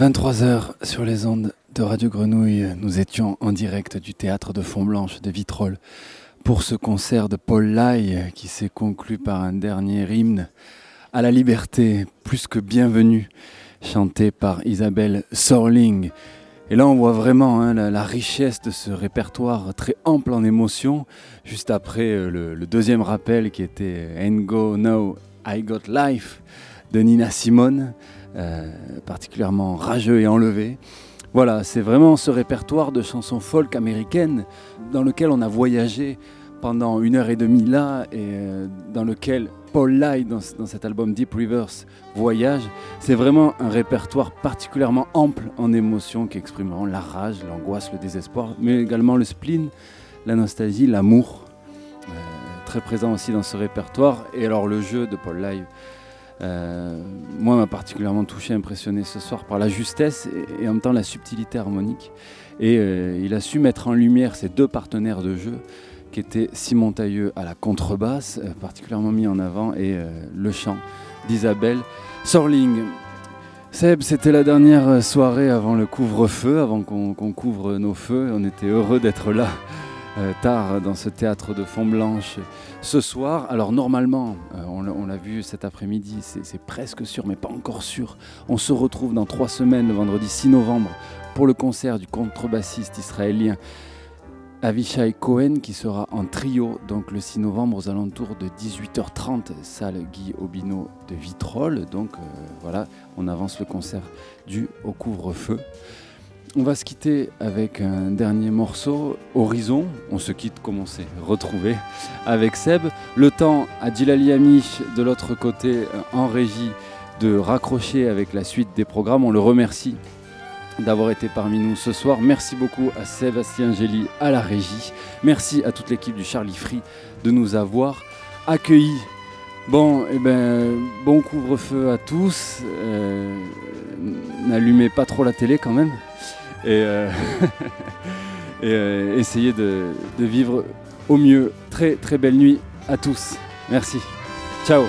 23h sur les ondes de Radio Grenouille. Nous étions en direct du théâtre de Font-Blanche de Vitrolles pour ce concert de Paul Lai qui s'est conclu par un dernier hymne à la liberté, plus que bienvenue, chanté par Isabelle Sorling. Et là, on voit vraiment hein, la, richesse de ce répertoire très ample en émotions. Juste après euh, le, deuxième rappel qui était And Go Now I Got Life de Nina Simone, particulièrement rageux et enlevé. Voilà, c'est vraiment ce répertoire de chansons folk américaines dans lequel on a voyagé pendant une heure et demie là et euh, dans lequel Paul Lai, dans, cet album Deep Rivers, voyage. C'est vraiment un répertoire particulièrement ample en émotions qui exprime vraiment la rage, l'angoisse, le désespoir, mais également le spleen, la nostalgie, l'amour. Euh, très présent aussi dans ce répertoire. Et alors le jeu de Paul euh, moi m'a particulièrement touché, impressionné ce soir par la justesse et, en même temps la subtilité harmonique. Et euh, il a su mettre en lumière ses deux partenaires de jeu qui étaient Simon Tailleux à la contrebasse, euh, particulièrement mis en avant, et euh, le chant d'Isabelle Sorling. Seb, c'était la dernière soirée avant le couvre-feu, avant qu'on couvre nos feux. On était heureux d'être là euh, tard dans ce théâtre de Font-Blanche ce soir. Alors normalement, euh, on l'a- vu cet après-midi, c'est presque sûr, mais pas encore sûr. On se retrouve dans trois semaines, le vendredi 6 novembre, pour le concert du contrebassiste israélien Avishai Cohen qui sera en trio donc le 6 novembre aux alentours de 18h30 salle Guy Aubino de Vitrolles donc euh, voilà on avance le concert dû au couvre-feu on va se quitter avec un dernier morceau Horizon on se quitte comme on s'est retrouvé avec Seb le temps à Djilali Amish de l'autre côté euh, en régie de raccrocher avec la suite des programmes on le remercie d'avoir été parmi nous ce soir. Merci beaucoup à Sébastien Gély à la régie. Merci à toute l'équipe du Charlie Free de nous avoir accueillis. Bon, eh ben, bon couvre-feu à tous. Euh, N'allumez pas trop la télé quand même. Et, euh, euh, essayez de, de vivre au mieux. Très très belle nuit à tous. Merci. Ciao.